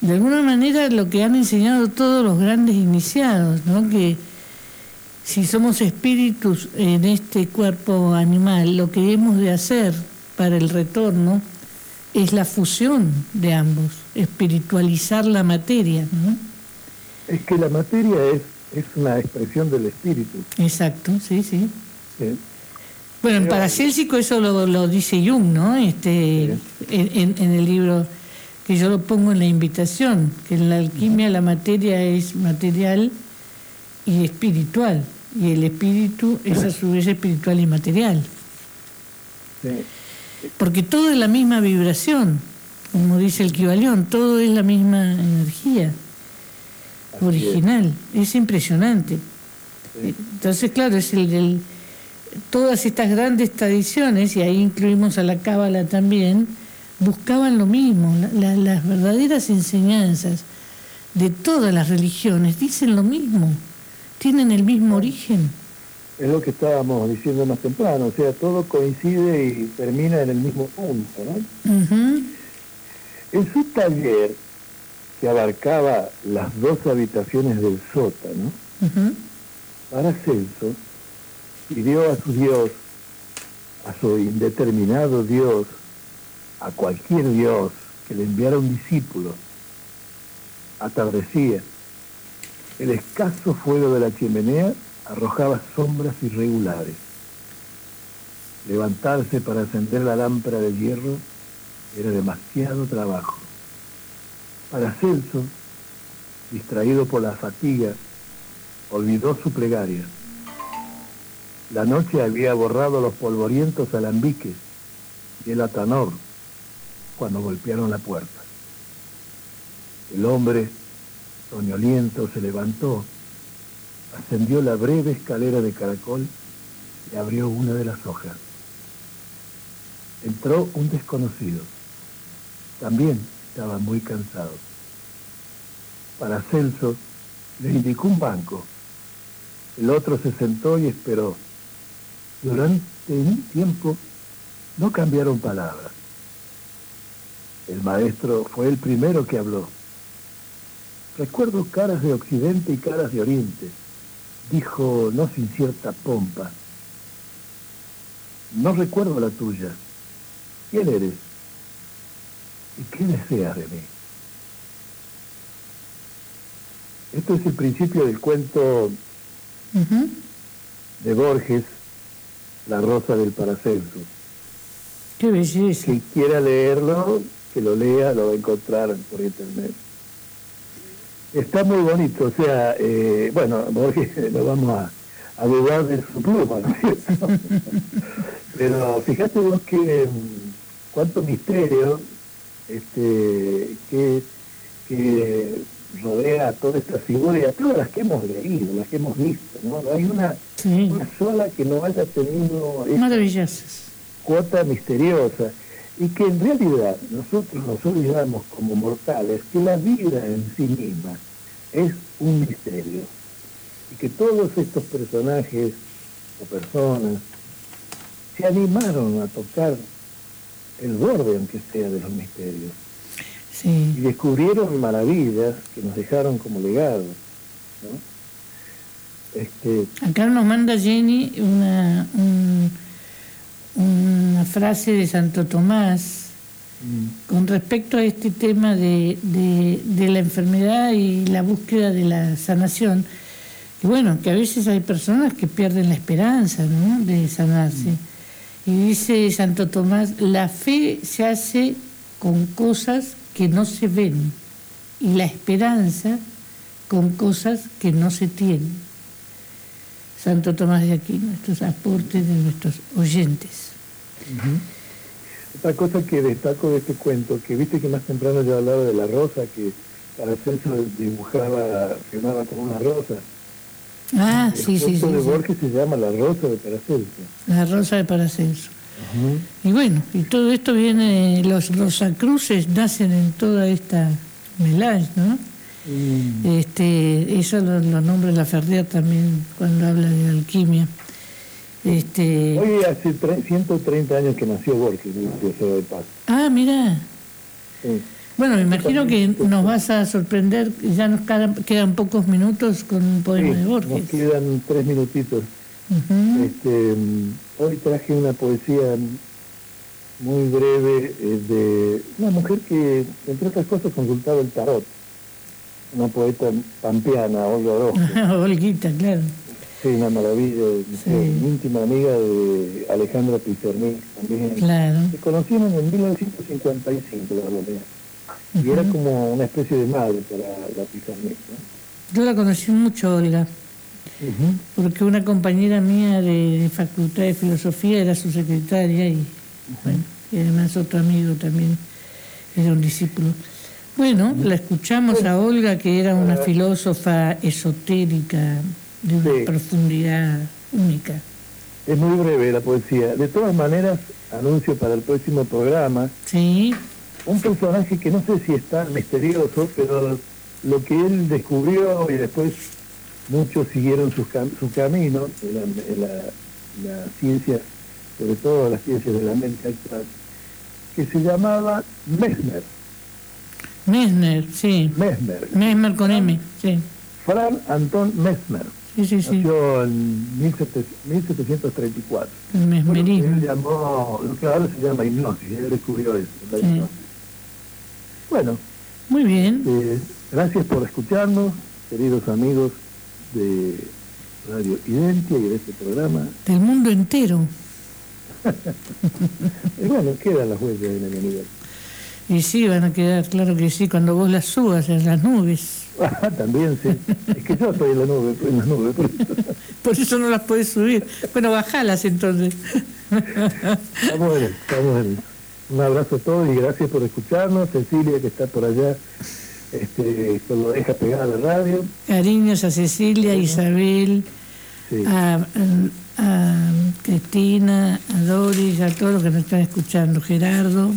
De alguna manera lo que han enseñado todos los grandes iniciados, ¿no? que si somos espíritus en este cuerpo animal, lo que hemos de hacer para el retorno es la fusión de ambos, espiritualizar la materia. ¿no? Es que la materia es, es una expresión del espíritu. Exacto, sí, sí. ¿sí? Bueno, en Paracélsico eso lo, lo dice Jung, ¿no? Este, en, en- en el libro que yo lo pongo en la invitación, que en la alquimia la materia es material y espiritual, y el espíritu es a su vez espiritual y material. Sí. Porque todo es la misma vibración, como dice el Kibalión, todo es la misma energía Así original. Es, impresionante. Entonces, claro, es el, el- todas estas grandes tradiciones, y ahí incluimos a la Cábala también, buscaban lo mismo. La- la- las verdaderas enseñanzas de todas las religiones dicen lo mismo, tienen el mismo origen. Es lo que estábamos diciendo más temprano, o sea, todo coincide y termina en el mismo punto, ¿no? En su taller, que abarcaba las dos habitaciones del sótano, Ujú. Paracelso pidió a su Dios, a su indeterminado Dios, a cualquier Dios que le enviara un discípulo. Atardecía. El escaso fuego de la chimenea arrojaba sombras irregulares. Levantarse para encender la lámpara de hierro era demasiado trabajo. Paracelso, distraído por la fatiga, olvidó su plegaria. La noche había borrado los polvorientos alambiques y el atanor cuando golpearon la puerta. El hombre, soñoliento, se levantó, ascendió la breve escalera de caracol y abrió una de las hojas. Entró un desconocido. También estaba muy cansado. Paracelso le indicó un banco. El otro se sentó y esperó. Durante un tiempo no cambiaron palabras. El maestro fue el primero que habló. Recuerdo caras de Occidente y caras de Oriente, dijo no sin cierta pompa. No recuerdo la tuya. ¿Quién eres? ¿Y qué deseas de mí? Esto es el principio del cuento de Borges, La Rosa del Paracelso. Qué belleza. Quien quiera leerlo, que lo lea, lo va a encontrar por internet. Está muy bonito, o sea, eh, bueno, Borges (laughs) lo vamos a, a dudar de su pluma, ¿no es cierto? (laughs) Pero fíjate vos que mm, cuánto misterio este, que, que rodea a toda esta figura y a todas las que hemos leído, las que hemos visto, ¿no? No hay una, una sola que no haya tenido Maravillosas. cuota misteriosa y que en realidad nosotros nos olvidamos como mortales que la vida en sí misma es un misterio y que todos estos personajes o personas se animaron a tocar el borde, aunque sea, de los misterios. Y descubrieron maravillas que nos dejaron como legado. ¿no? Este, Acá nos manda Jenny una, un- una frase de Santo Tomás con respecto a este tema de, de- de la enfermedad y la búsqueda de la sanación. Y bueno, que a veces hay personas que pierden la esperanza ¿no? de sanarse. Y dice Santo Tomás, la fe se hace con cosas que no se ven y la esperanza con cosas que no se tienen. Santo Tomás de Aquino, estos aportes de nuestros oyentes. Otra cosa que destaco de este cuento, que viste que más temprano yo hablaba de la rosa, que Paracelso dibujaba, firmaba con una rosa. Ah, El sí, sí, sí. de sí. Borges se llama La rosa de Paracelso. La rosa de Paracelso. Y bueno, y todo esto viene, los Rosacruces nacen en toda esta melange, ¿no? Este, eso lo, lo nombra la Ferrer también cuando habla de alquimia. Este, Hoy hace tre- 130 años que nació Borges, de Ciudad de Paz. ah, mira. Sí. Bueno, me imagino que nos vas a sorprender, ya nos quedan, pocos minutos con un poema Sí, de nos Borges. quedan tres minutitos. Este, hoy traje una poesía muy breve eh, de una mujer que, entre otras cosas, consultaba el tarot. Una poeta pampeana, Olga Orozco. (laughs) Olguita, claro. Sí, una maravilla. mujer, íntima amiga de Alejandra Pizarnik también. Claro. Se conocieron en 1955, la verdad. Y era como una especie de madre para la Pizarnik. ¿no? Yo la conocí mucho, Olga, porque una compañera mía de, Facultad de Filosofía era su secretaria y, bueno, y además otro amigo también era un discípulo. Bueno, la escuchamos a Olga, que era una filósofa esotérica de una Sí. profundidad única. Es muy breve la poesía. De todas maneras, anuncio para el próximo programa Sí. Un personaje que no sé si es tan misterioso, pero lo que él descubrió y después muchos siguieron su, cam- su camino la, la- la ciencia, sobre todo las ciencias de la mente actual, que se llamaba Mesmer. Mesmer, sí. Mesmer. Mesmer con M, sí. Fran Anton Mesmer. Sí, sí, sí. Nació en 1700 1734. El mesmerismo. Él llamó, lo que ahora se llama hipnosis, él descubrió eso. la Sí. hipnosis. Bueno, Muy bien. eh, gracias por escucharnos, queridos amigos de Radio Identia y de este programa. Del mundo entero. (laughs) Y bueno, quedan las huellas de la humanidad. Y sí, van a quedar, claro que sí, cuando vos las subas en las nubes. Ah, También, sí. Es que yo estoy en la nube, en las nubes. por eso. Por eso no las podés subir. Bueno, bajalas entonces. Estamos en, estamos en. Un abrazo a todos y gracias por escucharnos. Cecilia, que está por allá, este, lo deja pegada a la radio. Cariños a Cecilia, a Isabel, Sí. a, a Cristina, a Doris, a todos los que nos están escuchando, Gerardo,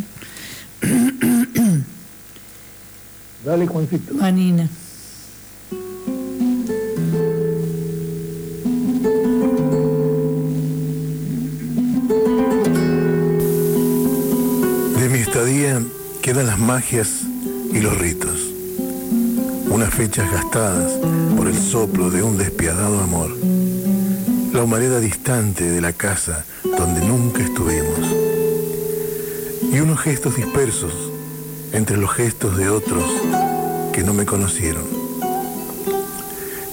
Dale, Juancito. Juanina. Estadía quedan las magias y los ritos, unas fechas gastadas por el soplo de un despiadado amor, la humareda distante de la casa donde nunca estuvimos, y unos gestos dispersos entre los gestos de otros que no me conocieron.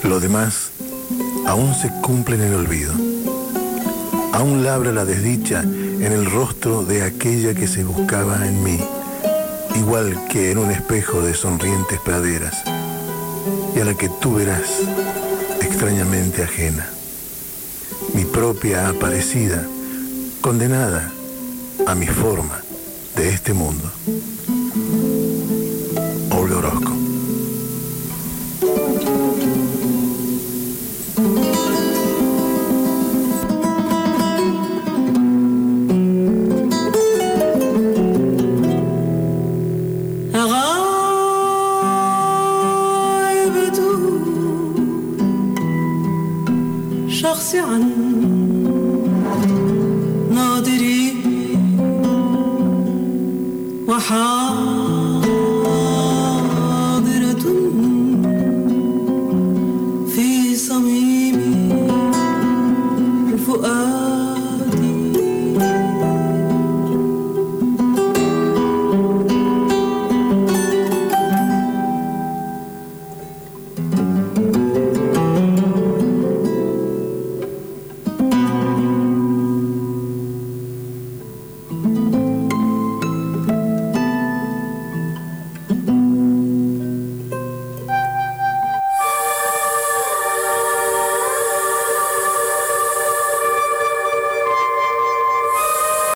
Lo demás aún se cumple en el olvido, aún labra la desdicha en el rostro de aquella que se buscaba en mí, igual que en un espejo de sonrientes praderas, y a la que tú verás extrañamente ajena, mi propia aparecida, condenada a mi forma de este mundo.